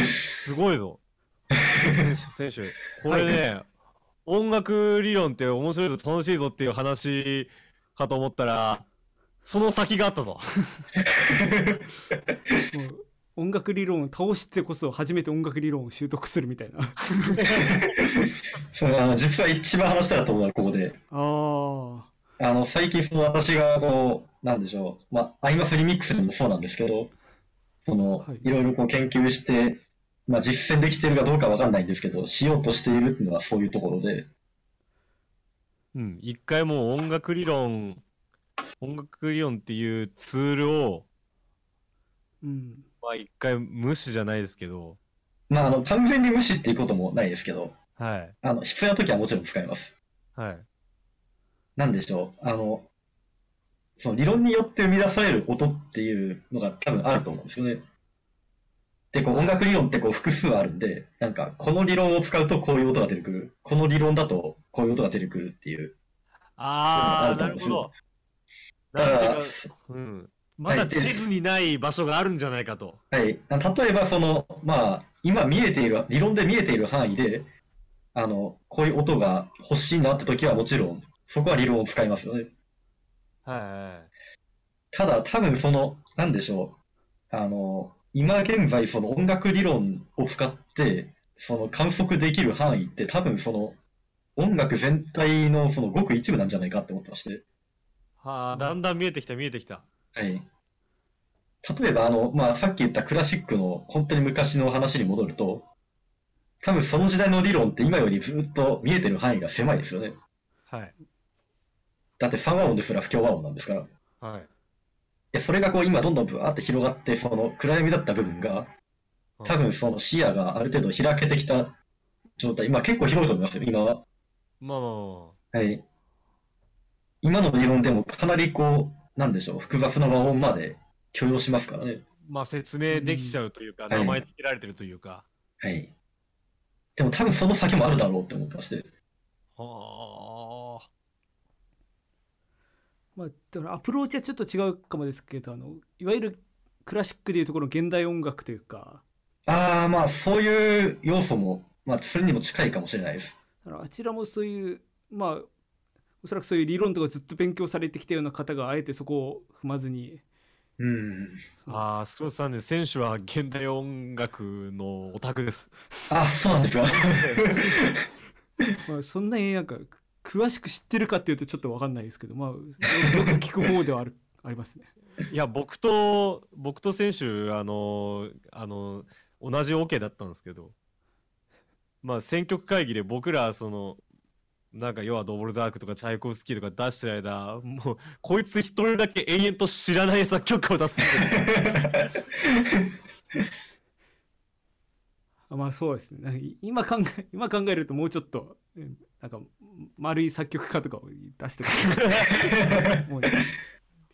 すごいぞ。選手、選手。これね、音楽理論って面白いぞ、楽しいぞっていう話かと思ったら、その先があったぞ。音楽理論を倒してこそ初めて音楽理論を習得するみたいな。そのあの実は一番話したかったことはここで、ああの、最近その私がこう、なんでしょう、まあ、アイマスリミックスでもそうなんですけど、そのはい、いろいろこう研究して、まあ、実践できてるかどうかわかんないんですけど、しようとしているっていうのはそういうところで、うん、一回もう音楽理論、音楽理論っていうツールを、うんまあ一回無視じゃないですけど、まあ、あの、完全に無視っていうこともないですけど、はい、あの、必要な時はもちろん使います。はい、なんでしょう、あの、その理論によって生み出される音っていうのが多分あると思うんですよね。で、こう音楽理論ってこう複数あるんで、なんかこの理論を使うとこういう音が出てくる。この理論だとこういう音が出てくるっていう。ああなるほど。だからうん。まだ地図にない場所があるんじゃないかと。はい。例えばその、まあ、今見えている、理論で見えている範囲で、あの、こういう音が欲しいなって時はもちろん、そこは理論を使いますよね。はいはい。ただ、多分その、なんでしょう。あの、今現在その音楽理論を使って、その観測できる範囲って多分その音楽全体のそのごく一部なんじゃないかって思ってまして。はあ、だんだん見えてきた見えてきた。はい。例えば、あの、まあ、さっき言ったクラシックの本当に昔の話に戻ると、多分その時代の理論って今よりずっと見えてる範囲が狭いですよね。はい。だって3和音ですら不協和音なんですから。はい。で、それがこう今どんどんブワーって広がって、その暗闇だった部分が、多分その視野がある程度開けてきた状態、今結構広いと思いますよ、今は。まあまあまはい。今の理論でもかなりこう、なんでしょう、複雑な和音まで許容しますからね。あ、まあ説明できちゃうというか、ん名前つけられてるというか。はい。でも多分その先もあるだろうって思ってまして。はあ。まあ、だからアプローチはちょっと違うかもですけどあのいわゆるクラシックでいうところの現代音楽というかああ、まあそういう要素も、まあそれにも近いかもしれないです。あちらもそういうまあおそらくそういう理論とかずっと勉強されてきたような方があえてそこを踏まずにうん。ああ、スコットさんね、選手は現代音楽のオタクです。あ、そうなんですか。まあ、そんなになんか詳しく知ってるかっていうとちょっと分かんないですけどまあよく聞く方ではある ありますね。いや、僕と、僕と選手、あの、あの、同じオ、ケだったんですけど、まあ、選曲会議で僕ら、その、なんか、要はドボルザークとかチャイコフスキーとか出してる間、もう、こいつ一人だけ延々と知らない作曲家を出す まあそうですね。今考え今考えるともうちょっとうんなんか丸い作曲家とかを出しても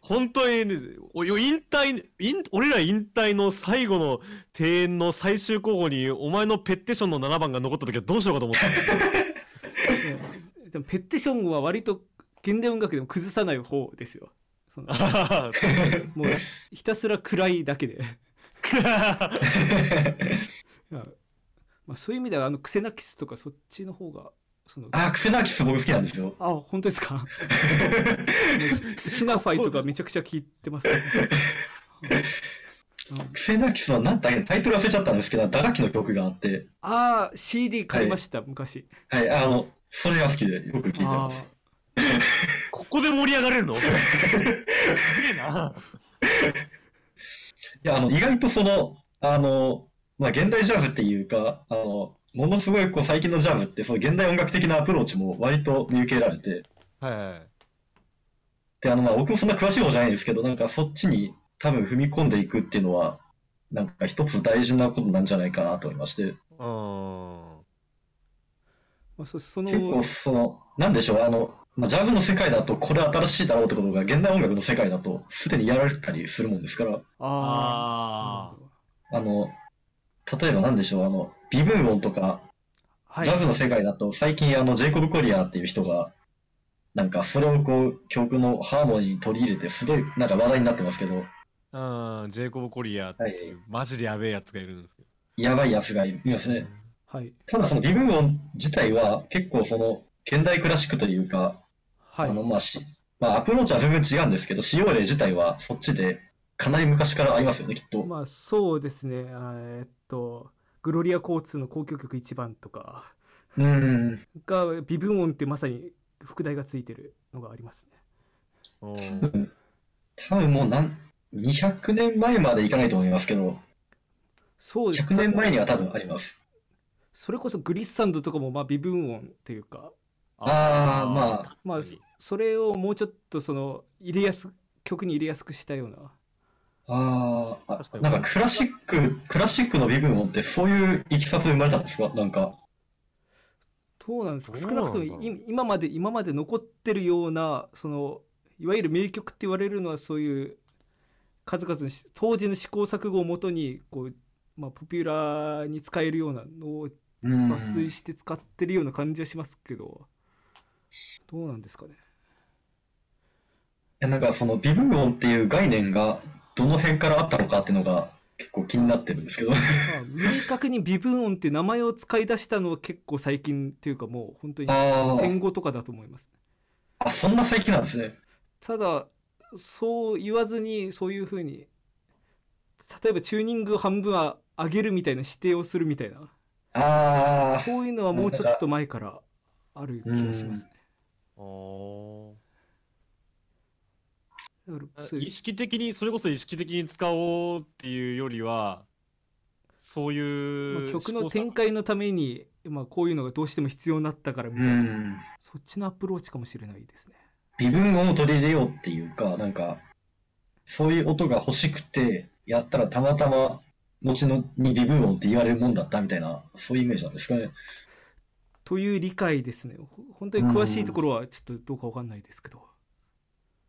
本当にね、お引退、引俺ら引退の最後の庭園の最終候補に、お前のペッテションの7番が残った時はどうしようかと思った。うんでもペッテションは割と現代音楽でも崩さない方ですよ。そのもうひひたすら暗いだけで。まあ、そういう意味ではあのクセナキスとかそっちの方がそのあ、クセナーキス僕好きなんですよ。あ本当ですか？シシナファイとかめちゃくちゃ聞いてます、ねうんクセナーキスは何だっけタイトル忘れちゃったんですけど、打楽器の曲があって、ああ CD 借りました、昔はい、あの、それが好きでよく聞いてあます。ここで盛り上がれるの？すげえな。いや、あの、意外とその、あの、まあ、現代ジャズっていうか、あの、ものすごいこう最近のジャズって、その現代音楽的なアプローチも割と見受けられて、はいはい。で、あの、まあ、僕もそんな詳しい方じゃないんですけど、なんかそっちに多分踏み込んでいくっていうのは、なんか一つ大事なことなんじゃないかなと思いまして、うん。まあ、そその結構その、なんでしょう、あの、まあ、ジャズの世界だとこれ新しいだろうってことが現代音楽の世界だとすでにやられたりするもんですから、あああの、例えばなんでしょう、あの、微分音とか、あはい。ジャズの世界だと最近あの、ジェイコブ・コリアーっていう人が、なんかそれをこう、曲のハーモニーに取り入れて、すごいなんか話題になってますけど、うん、ジェイコブ・コリアっていう、マジでやべえやつがいるんですけど。やばいやつがいますね。はい。ただその微分音自体は結構その、現代クラシックというか、はい。あの、まあ、し、まあ、アプローチは全然違うんですけど、使用例自体はそっちで、かなり昔からありますよね、きっと。まあそうですね。あえーっとグロリア交通の交響曲1番とか。うん。が微分音ってまさに副題がついてるのがありますね。うん。多分もうなん、200年前までいかないと思いますけど、そうです。100年前には多分あります。それこそグリッサンドとかもまあ微分音というか。あーまあ。まあそれをもうちょっとその入れやす曲に入れやすくしたような。あーあ確か、に。なんかクラシック、クラシックの微分音ってそういういきさつで生まれたんですか？なんか。どうなんですか？少なくともい今まで今まで残ってるようなそのいわゆる名曲って言われるのはそういう数々のし当時の試行錯誤をもとにこう、まあ、ポピュラーに使えるようなのをうん抜粋して使ってるような感じはしますけど。どうなんですかね。やなんかその微分音っていう概念がどの辺からあったのかっていうのが結構気になってるんですけど。まあ明確に微分音って名前を使い出したのは結構最近っていうかもう本当に戦後とかだと思います。あ、そんな最近なんですね。ただそう言わずにそういうふうに例えばチューニング半分は上げるみたいな指定をするみたいなああ、そういうのはもうちょっと前からある気がしますね。意識的にそれこそ意識的に使おうっていうよりはそうまいうあ曲の展開のために、まあ、こういうのがどうしても必要になったからみうたいな、ん。そっちのアプローチかもしれないですね。微分音を取り入れようっていうか、なんか、そういう音が欲しくて、やったらたまたま、後のに微分音って言われるもんだったみたいな、そういうイメージなんですかね。という理解ですね。ほ本当に詳しいところはちょっとどうかわかんないですけど。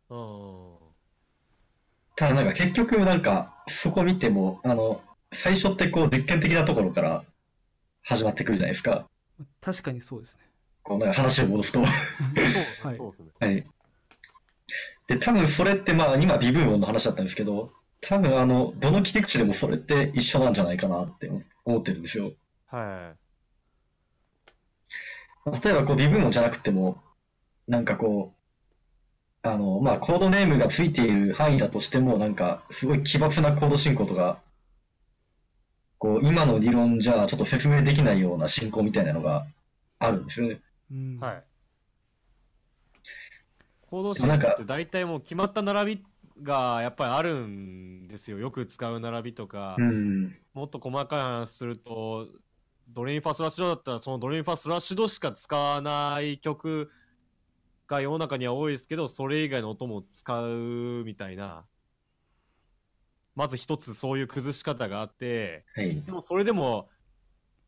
うんただなんか結局なんか、そこ見ても、あの、最初ってこう実験的なところから始まってくるじゃないですか。確かにそうですね。こうなんか話を戻すと。そうですね はいそうですねはい。で、多分それってまあ今微分音の話だったんですけど、多分あの、どの切り口でもそれって一緒なんじゃないかなって思ってるんですよ。は例えばこう微分音じゃなくても、なんかこう、あの、まあコードネームがついている範囲だとしても、なんかすごい奇抜なコード進行とか、こう今の理論じゃちょっと説明できないような進行みたいなのがあるんですよね。うんいはいコード進行って大体もう決まった並びがやっぱりあるんですよよく使う並びとか、うん。もっと細かい話すると、ドレミファスラッシュドだったら、そのドレミファスラッシュドしか使わない曲が世の中には多いですけど、それ以外の音も使うみたいな。まず一つそういう崩し方があって、はい。でもそれでも、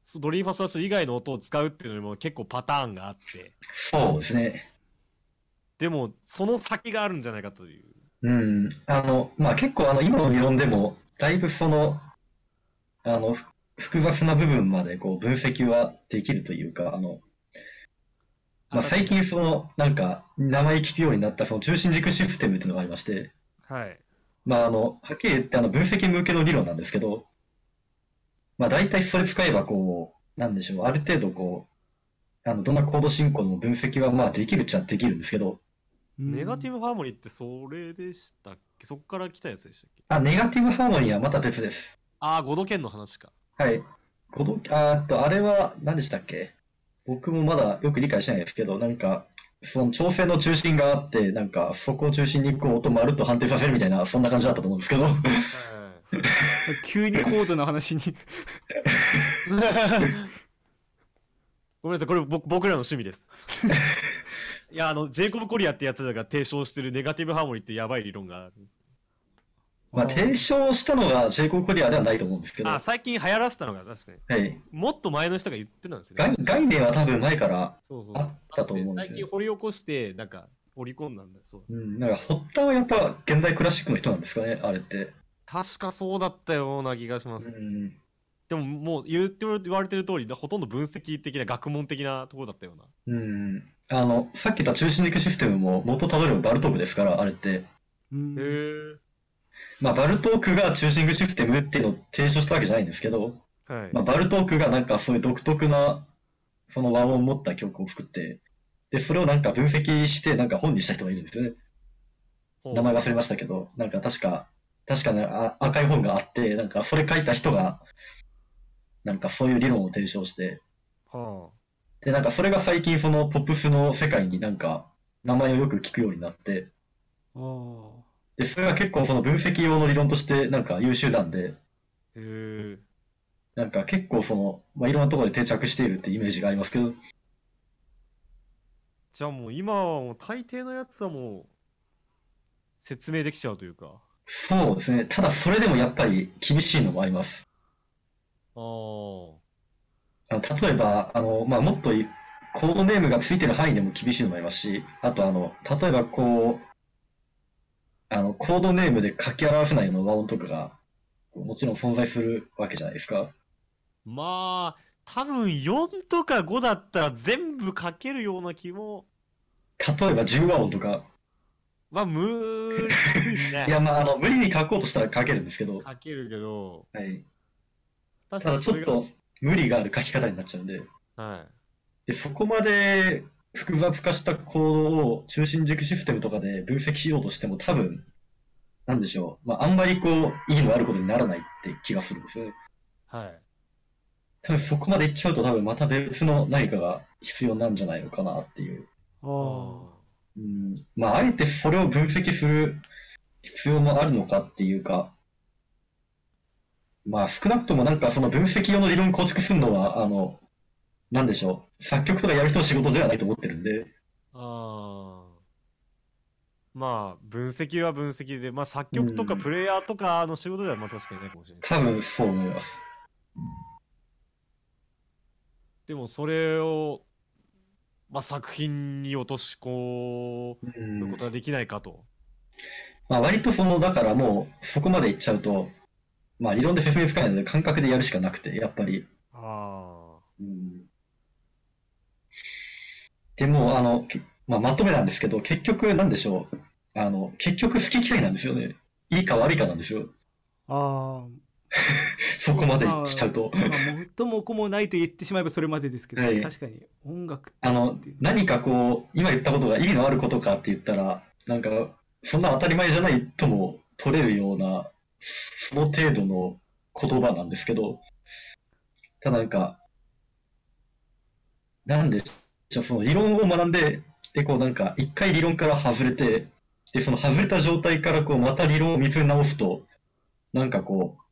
そドレミファスラッシュド以外の音を使うっていうのにも結構パターンがあって、そうですね。でもその先があるんじゃないかという。うん。あの、まあ結構あの今の理論でも、だいぶその、あの、ふ複雑な部分までこう分析はできるというか、あの、まあ最近その、なんか、名前聞くようになったその中心軸システムっていうのがありまして、はい。まああの、はっきり言ってあの分析向けの理論なんですけど、まあ大体それ使えばこう、なんでしょう、ある程度こう、あの、どんなコード進行の分析はまあできるっちゃできるんですけど、ネガティブブハーモニーってそれでしたっけ？そこから来たやつでしたっけ？あ、ネガティブハーモニーはまた別です。ああ、5度圏の話か。はい。ごどあーっと、あれは何でしたっけ？僕もまだよく理解してないですけど、なんか、その調整の中心があって、なんか、そこを中心にこう音丸と判定させるみたいな、そんな感じだったと思うんですけど。急に高度な話に ごめんなさい、これ僕僕らの趣味です。いや、あの、ジェイコブ・コリアってやつらが提唱してるネガティブハーモニーってやばい理論がある。まあ、提唱したのがジェイコブ・コリアではないと思うんですけど、あ、は最近流行らせたのが確かに。い。もっと前の人が言ってたんですよね。概概念は多分前から、そうそう。あったと思うんですよ最近掘り起こして、なんか、織り込んだんだよ。そう。うん、なんか発端はやっぱ現代クラシックの人なんですかね、あれって。確かそうだったような気がします。うん。でももう言って言われてる通り、ほとんど分析的な学問的なところだったような。うん。あの、さっき言った中心軸システムも元たどればバルトークですから、あれって。うんへえ。まあ、バルトークが中心軸システムっていうのを提唱したわけじゃないんですけど、はい。まあ、バルトークがなんかそういう独特なその和音を持った曲を作って、で、それをなんか分析してなんか本にした人がいるんですよね。名前忘れましたけど、なんか確か、確かね、あ赤い本があって、なんかそれ書いた人が、なんかそういう理論を提唱して、はで、なんかそれが最近そのポップスの世界になんか名前をよく聞くようになって、で、それが結構その分析用の理論としてなんか優秀なんで、あ。へえ。なんか結構その、まあ、いろんなところで定着しているってイメージがありますけど、じゃあもう今はもう大抵のやつはもう説明できちゃうというか。そうですね。ただそれでもやっぱり厳しいのもあります。ああ。例えば、あの、まあ、もっといコードネームがついてる範囲でも厳しいのもありますし、あとあの、例えばこう、あの、コードネームで書き表せないような和音とかが、もちろん存在するわけじゃないですか。まあ、多分4とか5だったら全部書けるような気も。例えば10和音とか、まあ、無理ですね。いや、まあ、あの、無理に書こうとしたら書けるんですけど、書けるけど、はい。確ただちかにそれが。ょっと無理がある書き方になっちゃうんで、はで、そこまで、複雑化したコードを中心軸システムとかで分析しようとしても多分、なんでしょう。まあ、あんまりこう、意義のあることにならないって気がするんですよね。はい。多分そこまでいっちゃうと多分また別の何かが必要なんじゃないのかなっていう。あうん、まあ、あえてそれを分析する必要もあるのかっていうか、まあ、少なくともなんかその分析用の理論構築するのは、あの、なんでしょう、作曲とかやる人の仕事ではないと思ってるんで、ああ。まあ、分析は分析で、まあ、作曲とかうんプレイヤーとかの仕事ではまあ確かにないかもしれないです。多分そう思います。でも、それを、まあ、作品に落とし込うんむことができないかと。まあ、割とその、だからもう、そこまでいっちゃうと、まあ、理論で説明つかないので感覚でやるしかなくて、やっぱり。あうんでも、あの、けまあ、まとめなんですけど、結局、なんでしょう。あの、結局好き嫌いなんですよね。いいか悪いかなんですよ。ああ そこまでいっちゃうと。まあ最も子もないと言ってしまえばそれまでですけど、はい確かに音楽あの何かこう、今言ったことが意味のあることかって言ったら、なんか、そんな当たり前じゃないとも取れるような、その程度の言葉なんですけど、ただなんか、なんでしょう、その理論を学んで、で、こうなんか、一回理論から外れて、で、その外れた状態からこう、また理論を見つめ直すと、なんかこう、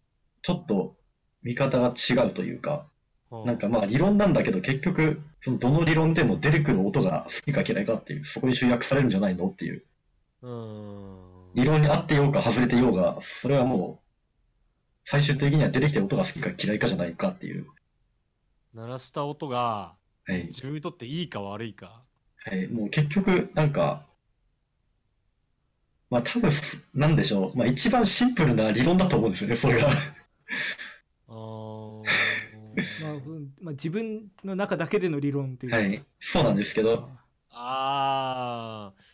ちょっと見方が違うというか、あ。なんかまあ理論なんだけど結局、そのどの理論でも出てくる音が好きか嫌いかっていう、そこに集約されるんじゃないのっていう。うーん。理論に合ってようか外れてようが、それはもう、最終的には出てきた音が好きか嫌いかじゃないかっていう。鳴らした音がはい。自分にとっていいか悪いか。はい。もう結局、なんか、まあ多分、なんでしょう。まあ一番シンプルな理論だと思うんですよね、それが。あー まあまあ、自分の中だけでの理論というか、はい。そうなんですけど、あー。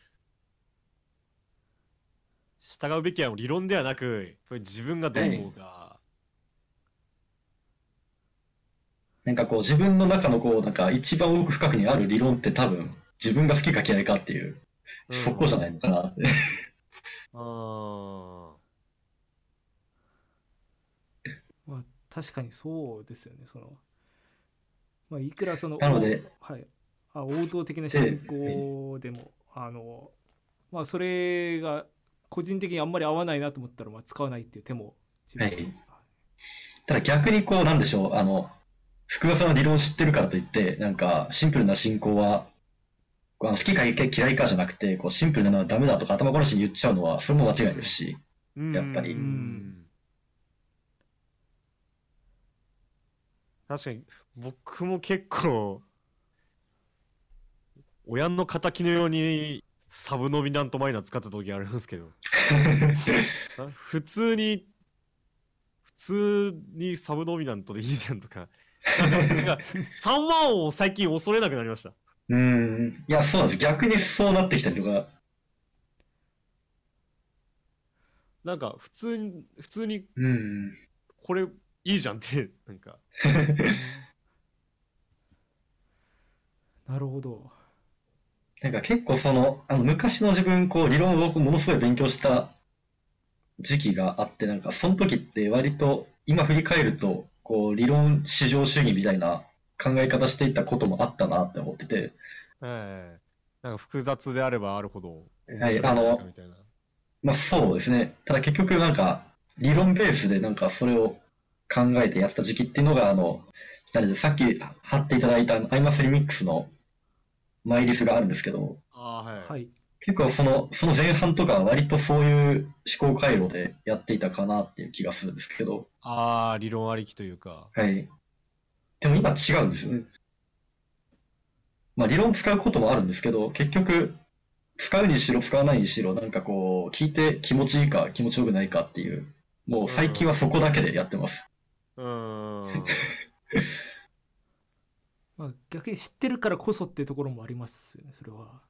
従うべきは理論ではなく、これ自分がどう思うか。なんかこう自分の中のこう、なんか一番奥深くにある理論って多分、自分が好きか嫌いかっていう、うんそこじゃないのかなって。あー。まあ、確かにそうですよねその、まあ、いくらそのなのでおはい、あ王道的な信仰でも、あのまあそれが個人的にあんまり合わないなと思ったら、まあ、使わないっていう手もは。い。ただ逆にこう、なんでしょう、あの、福田さんの理論を知ってるからといって、なんか、シンプルな信仰は、こうあの好きか嫌いかじゃなくて、こうシンプルなのはダメだとか頭殺しに言っちゃうのは、それも間違いですし、うん。やっぱり。うん。確かに僕も結構親の敵のようにサブドミナントマイナー使った時あるんですけど。あ 普通に普通にサブドミナントでいいじゃんとか。なんか3万を最近恐れなくなりました。うーん、いや、そうなんです。逆にそうなってきたりとか、なんか普通に普通にうん、これいいじゃんってなんか。なるほどなんか結構その、あの昔の自分、こう、理論をものすごい勉強した時期があって、なんかその時って割と、今振り返ると、こう、理論至上主義みたいな考え方していたこともあったなって思ってて、ええなんか複雑であればあるほどはい面白いんじゃないかみたいな。まあそうですね。ただ結局なんか、理論ベースでなんかそれを考えてやった時期っていうのが、あの、何でさっき貼っていただいたアイマスリミックスのマイリスがあるんですけど、ああ、はい。はい結構その、その前半とかは割とそういう思考回路でやっていたかなっていう気がするんですけど、ああ、理論ありきというか。はい。でも今違うんですよね。まあ理論使うこともあるんですけど、結局、使うにしろ使わないにしろ、なんかこう、聞いて気持ちいいか気持ちよくないかっていう、もう最近はそこだけでやってます。うーん。まあ、逆に知ってるからこそっていうところもありますよねそれは。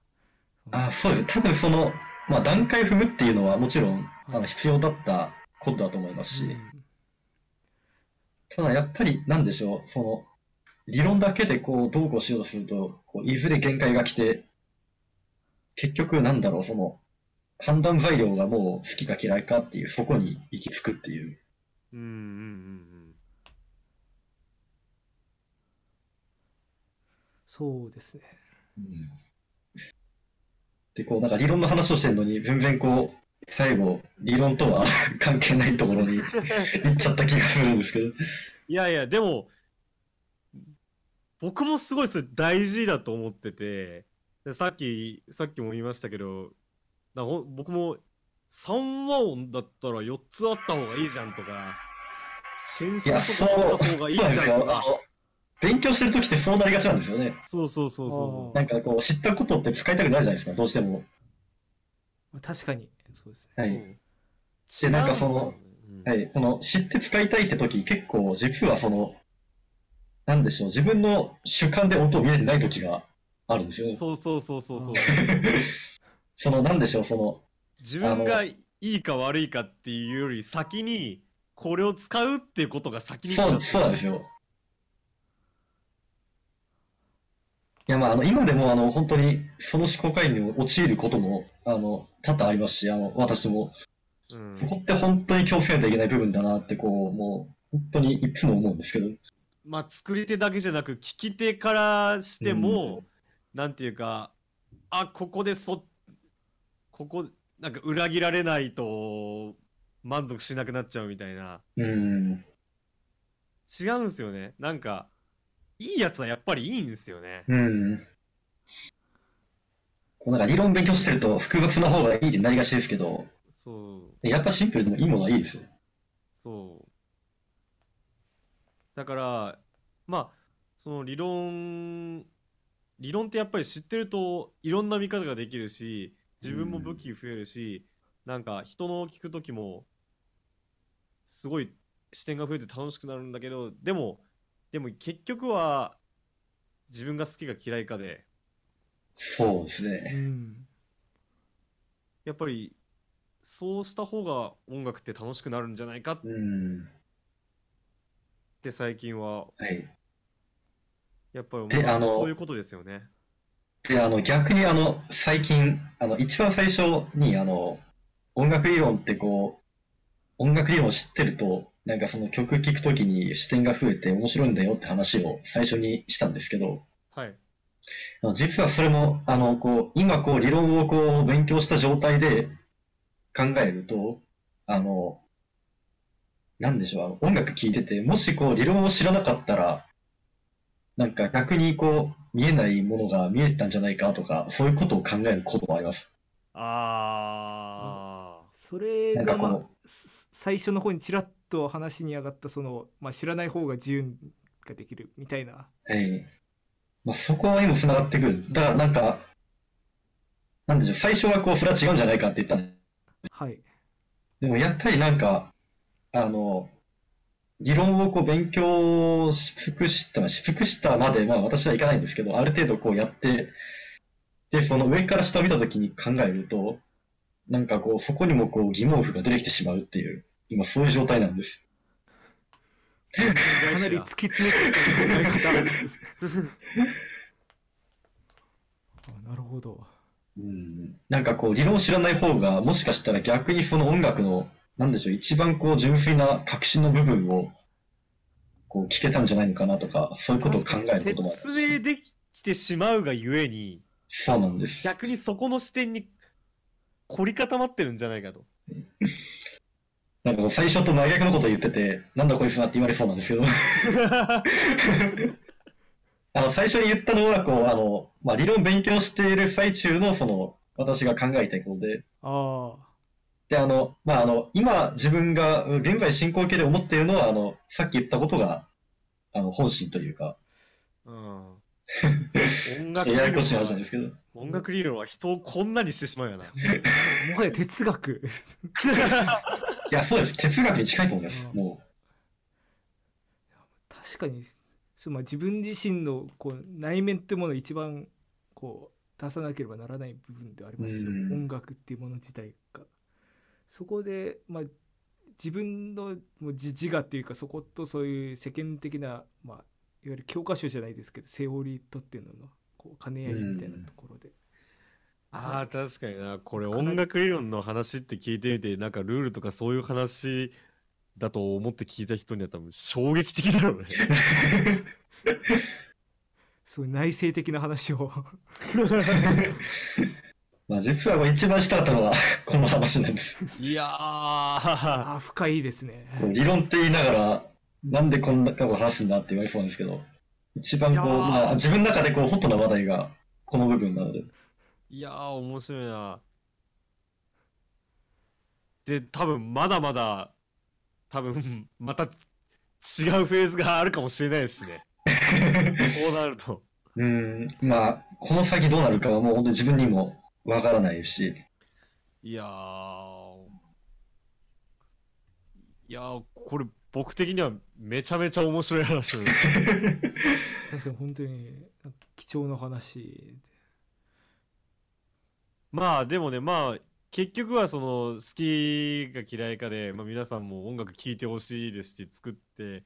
あそうです。多分その、まあ段階踏むっていうのはもちろん、あの必要だったことだと思いますし、うん。ただやっぱりなんでしょう、その、理論だけでこう、どうこうしようとすると、こういずれ限界が来て、結局なんだろう、その、判断材料がもう好きか嫌いかっていう、そこに行き着くっていう。うんうんうんそうですね。うん。で、こう、なんか理論の話をしてるのに、全然こう、最後、理論とは 関係ないところに 行っちゃった気がするんですけど。いやいや、でも、僕もすごいそれ大事だと思ってて、でさっき、さっきも言いましたけど、なほん僕も3和音だったら4つあった方がいいじゃんとか、検いや、証そう、とかあった方がいいじゃんとか、の、勉強してる時ってそうなりがちなんですよね。そうそうそうそなんかこう、知ったことって使いたくなるじゃないですか、どうしても。まあ確かにそうですねう。はい。うんでなんかそのはい。この、知って使いたいって時、結構、実はその、なんでしょう、自分の主観で音を見れてない時があるんですよね。うんそうそうそうそうそう。その、なんでしょう、その、自分がいいか悪いかっていうより先にこれを使うっていうことが先にそう、そうなんですよ。いや、まあ、あの、今でも、あの、本当に、その思考回路に陥ることも、あの、多々ありますし、あの、私も、うん。ここって本当に気をつけないといけない部分だなって、こう、もう、本当にいつも思うんですけど。まあ作り手だけじゃなく聞き手からしても、なんていうかあここでそここなんか裏切られないと満足しなくなっちゃうみたいな。うん。違うんですよね。なんかいいやつはやっぱりいいんですよねうん。こうなんか理論勉強してると複雑な方がいいってなりがちですけど、そうやっぱシンプルでもいいものはいいですよ。そうだからまあその理論理論ってやっぱり知ってるといろんな見方ができるし自分も武器増えるし、なんか人の聞く時もすごい視点が増えて楽しくなるんだけどでもでも結局は自分が好きか嫌いかでそうですうね。んやっぱりそうした方が音楽って楽しくなるんじゃないかっうん。て最近ははい。やっぱり思でいそういうことですよね。で、あの、逆にあの、最近、あの、一番最初に、あの、音楽理論ってこう、音楽理論を知ってると、なんかその曲聴くときに視点が増えて面白いんだよって話を最初にしたんですけど、はい。実はそれも、あの、こう、今こう、理論をこう、勉強した状態で考えると、あの、なんでしょう、あの音楽聴いてて、もしこう、理論を知らなかったら、なんか逆にこう、見えないものが見えてたんじゃないかとか、そういうことを考えることもあります。あそれなんかこのがまあす最初の方にちらっと話に上がったその、まあ、知らない方が自由ができるみたいな。はい。まあ、そこにも繋がってくる。だからなんか、なんでしょう、最初はこう、それは違うんじゃないかって言ったんはい。でもやっぱりなんか、あの、理論をこう勉強し尽くした、し尽くしたまで、まあ私はいかないんですけど、ある程度こうやって、で、その上から下を見たときに考えると、なんかこう、そこにもこう疑問符が出てきてしまうっていう、今そういう状態なんです。かなり突き詰めてきた考え方なんです なるほどうん。なんかこう、理論を知らない方が、もしかしたら逆にその音楽の、なんでしょう、一番こう、純粋な革新の部分を、こう、聞けたんじゃないのかなとか、そういうことを考えることもある。説明できてしまうがゆえにそうなんです。逆にそこの視点に凝り固まってるんじゃないかと。なんか最初と真逆のことを言ってて、なんだこいつなって言われそうなんですけど、あの、最初に言ったのは、こう、あの、まあ、理論勉強している最中の、その、私が考えたいことで、あで、あの、まあ、あの、今自分が現在進行形で思っているのは、あの、さっき言ったことが、あの、本心というか、うん、音楽 ややこしい話なんはですけど、音楽理論は人をこんなにしてしまうよな。あもはや哲学 いや、そうです。哲学に近いと思います。うんも確かにそう、まあ、自分自身のこう内面ってものを一番こう出さなければならない部分ではありますよ、うん音楽っていうもの自体が。そこで、まあ、自分のもう自自我っていうかそことそういう世間的な、まあ、ゆる教科書じゃないですけどセオリーとっていうののこう兼ね合いみたいなところで、ああ、確かにな。これ音楽理論の話って聞いてみて、なんかルールとかそういう話だと思って聞いた人には多分衝撃的だろうね。すごい内省的な話を まあ実は一番したかったのはこの話なんです。いやー、ああ深いですね理論って言いながら、なんでこんなこと話すんだって言われそうなんですけど、一番こう、まあ自分の中でこうホットな話題がこの部分なので。いやー、面白いな。で、多分まだまだ、多分 また違うフェーズがあるかもしれないですしね。こうなると。うん、まあ、この先どうなるかはもう本当に自分にもわからないし、いやー、いやー、これ僕的にはめちゃめちゃ面白い話ですよ 確かに本当に貴重な話まあでもねまあ結局はその好きか嫌いかで、まあ、皆さんも音楽聴いてほしいですし作って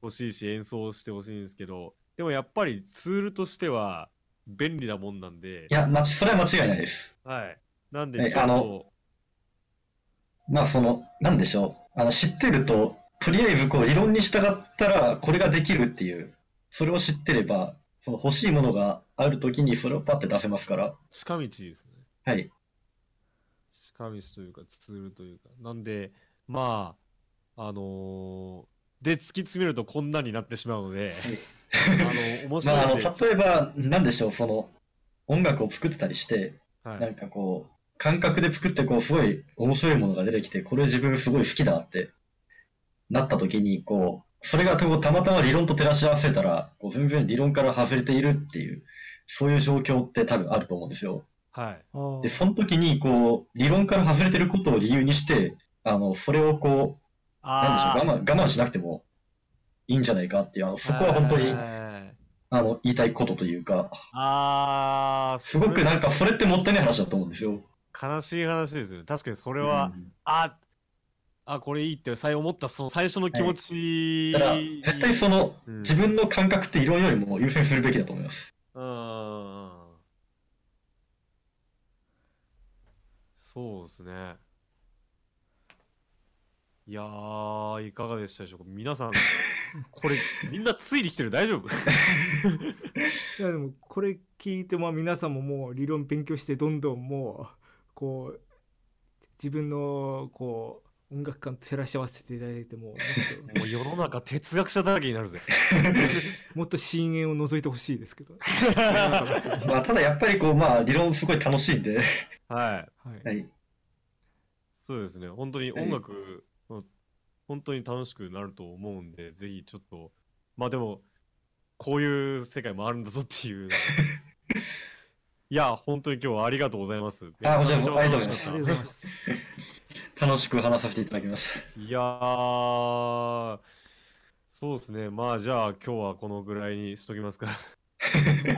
ほしいし演奏してほしいんですけどでもやっぱりツールとしては便利なもんなんで。いや、ま、それは間違いないです。はい。なんはいでちょっと、あのまあその、なんでしょう。あの、知ってると、とりあえずこう理論に従ったらこれができるっていう、それを知ってれば、その欲しいものがあるときにそれをパッて出せますから、近道ですねはい。近道というかツールというかなんでまああのーで突き詰めるとこんなになってしまうので あの面まあ、あの、例えば、なんでしょう、その、音楽を作ってたりして、はいなんかこう、感覚で作って、こう、すごい面白いものが出てきて、これ自分すごい好きだってなった時に、こう、それがたまたま理論と照らし合わせたら、こう全然理論から外れているっていう、そういう状況って多分あると思うんですよ。はい。ああで、その時に、こう、理論から外れてることを理由にして、あの、それをこう、なんでしょう、我慢、我慢しなくてもいいんじゃないかっていう、あの、そこは本当に、はいあの、言いたいことというか、あーすごくなんか、そそれってもったいない話だと思うんですよ。れ悲しい話ですよね。確かにそれは、うん。ああこれいいって最思ったその最初の気持ち、だから、絶対その、うん。自分の感覚って理論よりも優先するべきだと思います。うんそうですね。いやーいかがでしたでしょうか？皆さん これみんなついてきてる大丈夫？いやでもこれ聞いてまあ皆さんももう理論勉強してどんどんもうこう自分のこう音楽感と照らし合わせていただいてももっともう世の中哲学者だらけになるぜ。もっと 深淵を覗いてほしいですけど、まあ、ただやっぱりこう、まあ、理論すごい楽しいんで、はい。はい。はい。そうですね。本当に音楽、本当に楽しくなると思うんでぜひちょっとまあでもこういう世界もあるんだぞっていう。いや本当に今日はありがとうございます。ありがとうございます楽しく話させていただきました。いやー、そうですね。まあじゃあ今日はこのぐらいにしときますか。もう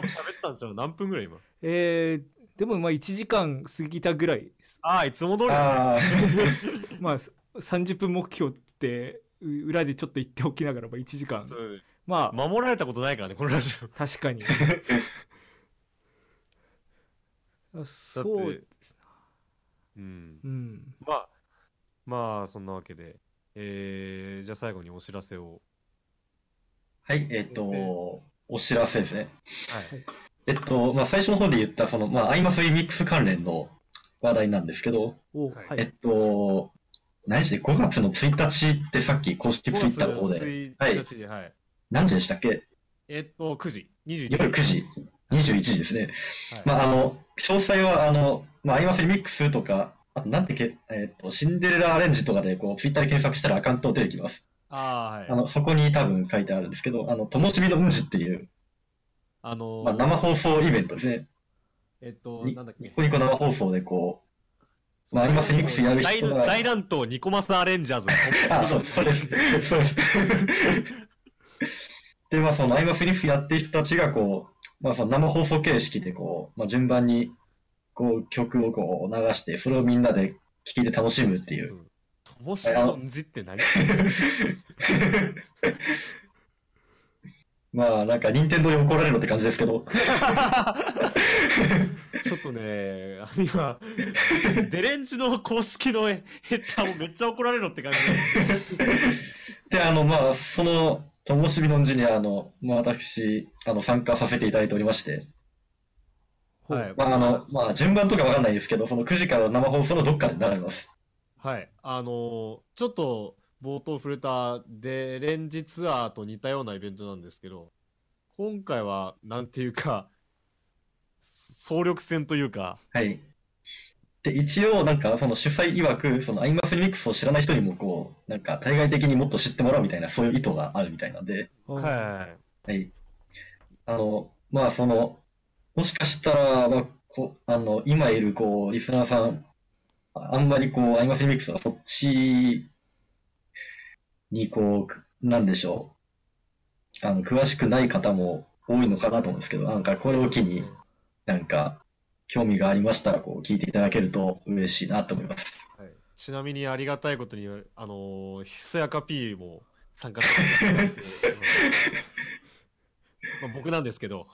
喋ったんちゃう？何分ぐらい今？えー、でもまあ1時間過ぎたぐらいああ、いつも通りだあ まあ30分目標ってう裏でちょっと言っておきながらば1時間まあ守られたことないからね、このラジオ。確かに あそうですねうん。うんまあ、まあそんなわけで、えー、じゃあ最後にお知らせを。はい、えっと、お知らせですね。はい。えっと、まあ、最初の方で言った、その、まあ、アイマスリミックス関連の話題なんですけど、おはいはい、えっと、何時？で5月の1日ってさっき公式ツイッターの方5で、月1日はい。何時でしたっけ？えっと、9時。21時。夜9時、21時ですね。はい。まあ、あの、詳細は、あの、まあ、アイマスリミックスとか、あと、なんてけ、えっと、シンデレラアレンジとかで、こう、ツイッターで検索したらアカウント出てきます。ああ、はい。あの、そこに多分書いてあるんですけど、あの、ともしびのうんじっていう、あのーまあ、生放送イベントですね。えっと、になんだっけ？ニ。コニコ生放送で、こまあアニマスミックスやる人が大大乱闘ニコマスアレンジャーズ。う、あ、そうそうです。そうです。で、まあ、そのアイマスリックやってる人たちが、こう、まあ、その生放送形式で、こう、まあ、順番に、こう、曲をこう流して、それをみんなで聴いて楽しむっていう。ともしのんじって何？まあ、なんか、任天堂に怒られるって感じですけど。ちょっとね、今、デレンジの公式のヘッダーもめっちゃ怒られろって感じ であの、まあ、その、ともしびのんじに、あの、まあ、私、あの、参加させていただいておりまして、はい。まあ、あの、まあ、順番とかわかんないですけど、その9時から生放送のどっかで流れます。はい。あのーちょっと冒頭触れたデレンジツアーと似たようなイベントなんですけど、今回は、なんていうか、総力戦というか、はい。で、一応、なんか、その主催曰く、そのアイマスリミックスを知らない人にも、こう、なんか、対外的にもっと知ってもらうみたいな、そういう意図があるみたいなんで、はいはい。はい。あの、まあ、その、もしかしたら、まあ、こあの、今いる、こう、リスナーさん、ああんまり、こう、アイマスリミックスはそっちに、こうく、なんでしょう。あの、詳しくない方も多いのかなと思うんですけど、なんか、これを機に、なんか、興味がありましたら、こう、聞いていただけると嬉しいなと思います。はい、ちなみにありがたいことに、あのー、ひそやか P も参加してくれて まあ僕なんですけど、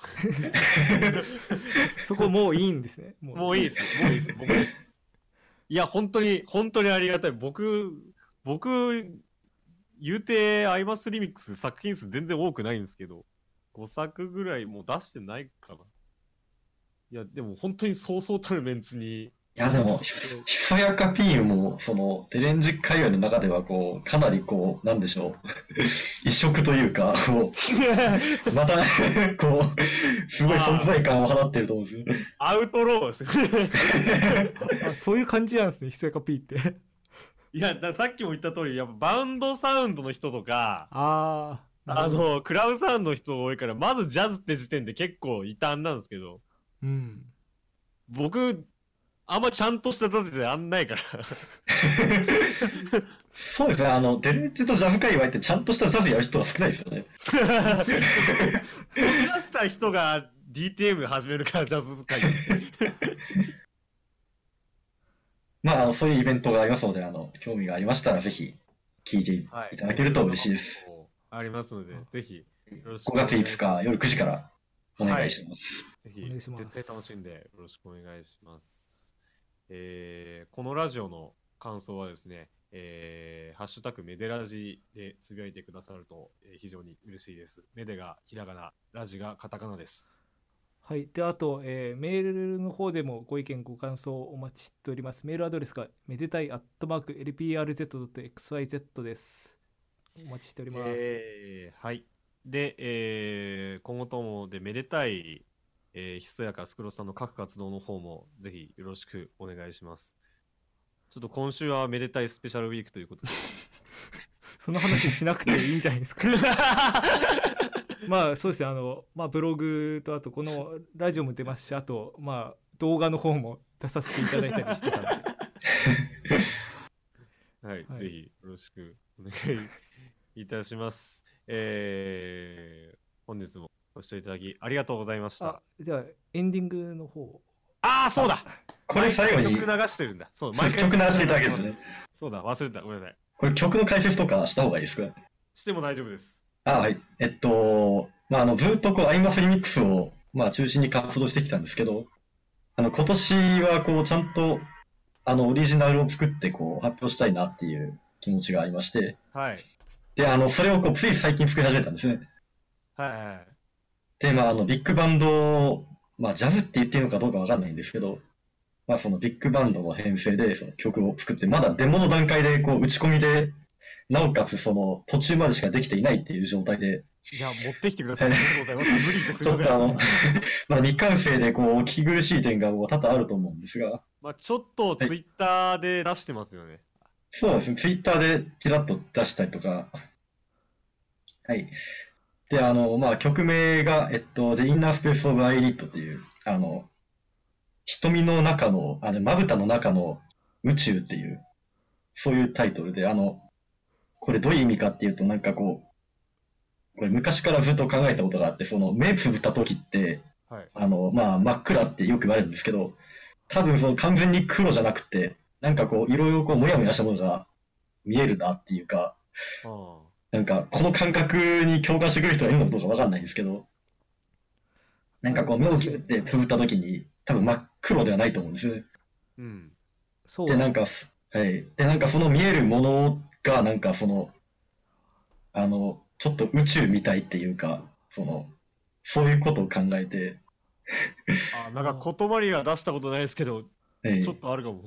そこもういいんですね。ももういいです、もういいです、僕です。いや、本当に、本当にありがたい。僕、僕、言うて、アイマスリミックス作品数全然多くないんですけど、5作ぐらいもう出してないかな。いや、でも本当にそうそうたるメンツに。いや、でも、ひそやか P も、その、デレンジ界隈の中では、こう、かなりこう、なんでしょう、異色というか、こう、また、こう、すごい存在感を放ってると思うんですよ。アウトローですよ。あそういう感じなんですね、ひそやか P って。いや、さっきも言った通り、やっぱバウンドサウンドの人とか、ああ。の、クラウドサウンドの人多いから、まずジャズって時点で結構異端なんですけど、うん。僕、あんまちゃんとしたジャズじゃやんないから。そうですね、あの、デレンジとジャズ界隈ってちゃんとしたジャズやる人が少ないですよね。こじらした人が DTM 始めるから、ジャズ界。まあ、あの、そういうイベントがありますので、あの、興味がありましたら、ぜひ、聞いていはいただけると嬉しいです。。ありますので、ぜひ、よろしく5月5日夜9時からお願いします。ぜひお願いします絶対楽しんでよろしくお願いします。えーこのラジオの感想はですね、えーハッシュタグメデラジでつぶやいてくださると、えー非常に嬉しいです。メデがひらがな、ラジがカタカナです。はい。で、あと、えーメールの方でもご意見、ご感想をお待ちしております。メールアドレスが、めでたいアットマーク LPRZ.xyz です。お待ちしております。えーはい。で、えー今後ともでめでたい、えーひそやかスクロスさんの各活動の方もぜひよろしくお願いします。ちょっと今週はめでたいスペシャルウィークということで。その話しなくていいんじゃないですか。まあ、そうですね。あの、まあ、ブログと、あと、このラジオも出ますし、あと、まあ、動画の方も出させていただいたりしてたんで。はい、はいぜひよろしくお願いいたします。えー、本日もご視聴いただきありがとうございましたあ。、じゃあ、エンディングの方。ああー、そうだこれ最後に、曲流してるんだ。そう、曲流していただけるんですね。そうだ、忘れてた。ごめんなさい。これ曲の解説とかした方がいいですか？しても大丈夫です。あ、はい。えっと、まあ、あの、ずっとこう、アイマスリミックスを、まあ、中心に活動してきたんですけど、あの、今年はこう、ちゃんと、あの、オリジナルを作って、こう、発表したいなっていう気持ちがありまして、はい。で、あの、それをこう、つい最近作り始めたんですね。はいはいはい。で、まあ、あの、ビッグバンド、まあ、ジャズって言っていいのかどうかわかんないんですけど、まあ、そのビッグバンドの編成で、その曲を作って、まだデモの段階で、こう、打ち込みで、なおかつ、その、途中までしかできていないっていう状態で、いや、持ってきてください。ありがとうございます。無理ですちょっとあのいません。、まだ未完成で、こう、聞き苦しい点が多々あると思うんですが、まあ、ちょっとツイッターで出してますよね。そうなんですね。ツイッターでちらっと出したりとか。はい。で、あの、まあ、曲名が、えっと、The Inner Space of Eyelid っていう、あの、瞳の中の、あの、まぶたの中の宇宙っていう、そういうタイトルで、あの、これどういう意味かっていうと、なんかこう、これ昔からずっと考えたことがあって、その、目つぶった時って、はい。あの、まあ、真っ暗ってよく言われるんですけど、多分その完全に黒じゃなくて、なんかこう、いろいろこう、もやもやしたものが見えるなっていうか、あなんか、この感覚に共感してくる人がいるのかどうかわかんないんですけど、なんかこう、目をギュってつぶった時に、多分真っ黒ではないと思うんですよね。うん。で、そうでなんか、はい。で、なんかその見えるものが、なんかその、あの、ちょっと宇宙みたいっていうか、その、そういうことを考えて、あ、なんか言葉には出したことないですけど、はいちょっとあるかも。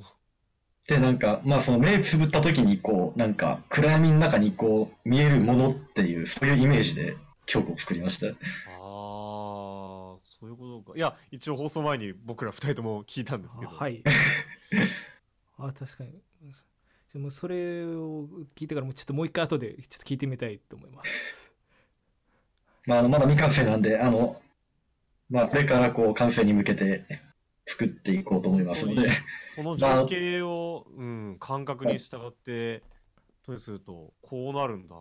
で、なんか、まあその目つぶった時にこう、なんか暗闇の中にこう、見えるものっていう、そういうイメージで曲を作りました。ああ、そういうことか。いや、一応放送前に僕ら二人とも聞いたんですけど。あはい あ確かにでもそれを聞いてからもうちょっともう一回後でちょっと聞いてみたいと思います まああの、まだ未完成なんで、あの、まあこれからこう、完成に向けて作っていこうと思いますので、その情景を、うん、感覚に従って、とにすると、こうなるんだ。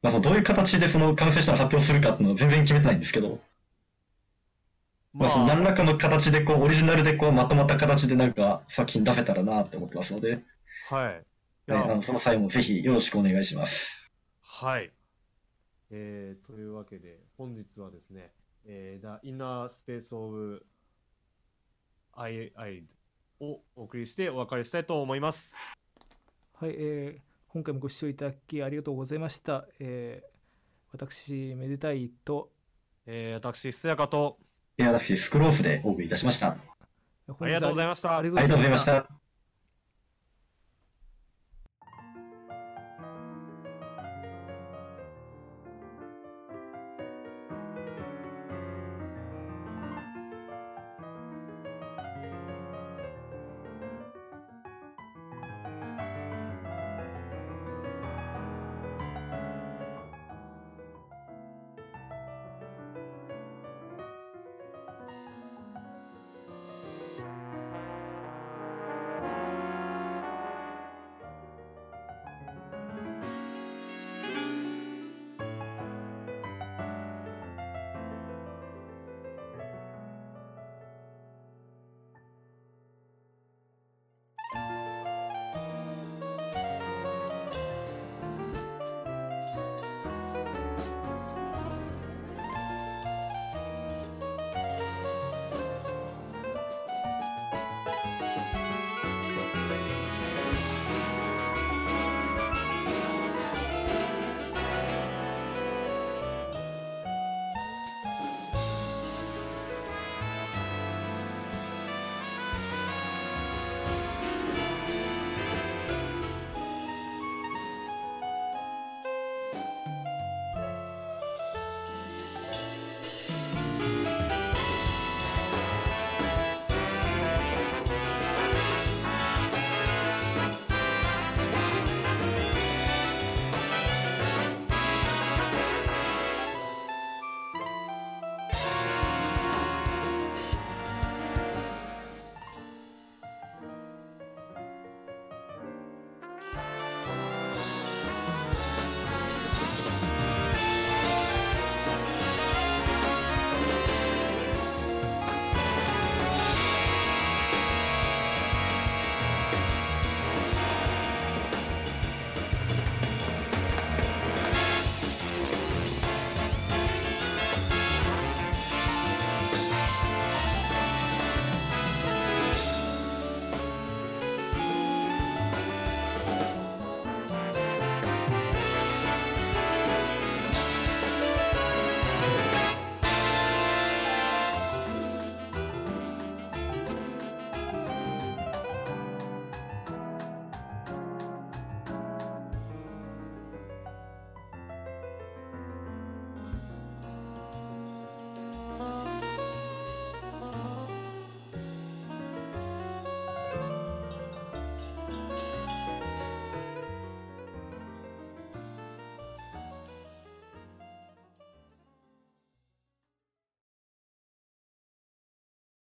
まあそのどういう形でその完成したのを発表するかっていうのは全然決めてないんですけど、まあ、その何らかの形でこう、オリジナルでこう、まとまった形でなんか作品出せたらなって思ってますので、はい。いね、やあのその際もぜひよろしくお願いします。はい。えー、というわけで、本日はですね、えー、The Inner Space of I, I をお送りしてお別れしたいと思います。はい、えー今回もご視聴いただきありがとうございました、えー私めでたいとえー、私、すやかと、いや、私、スクローフでお送りいたしました。あありがとうございましたありがとうございました。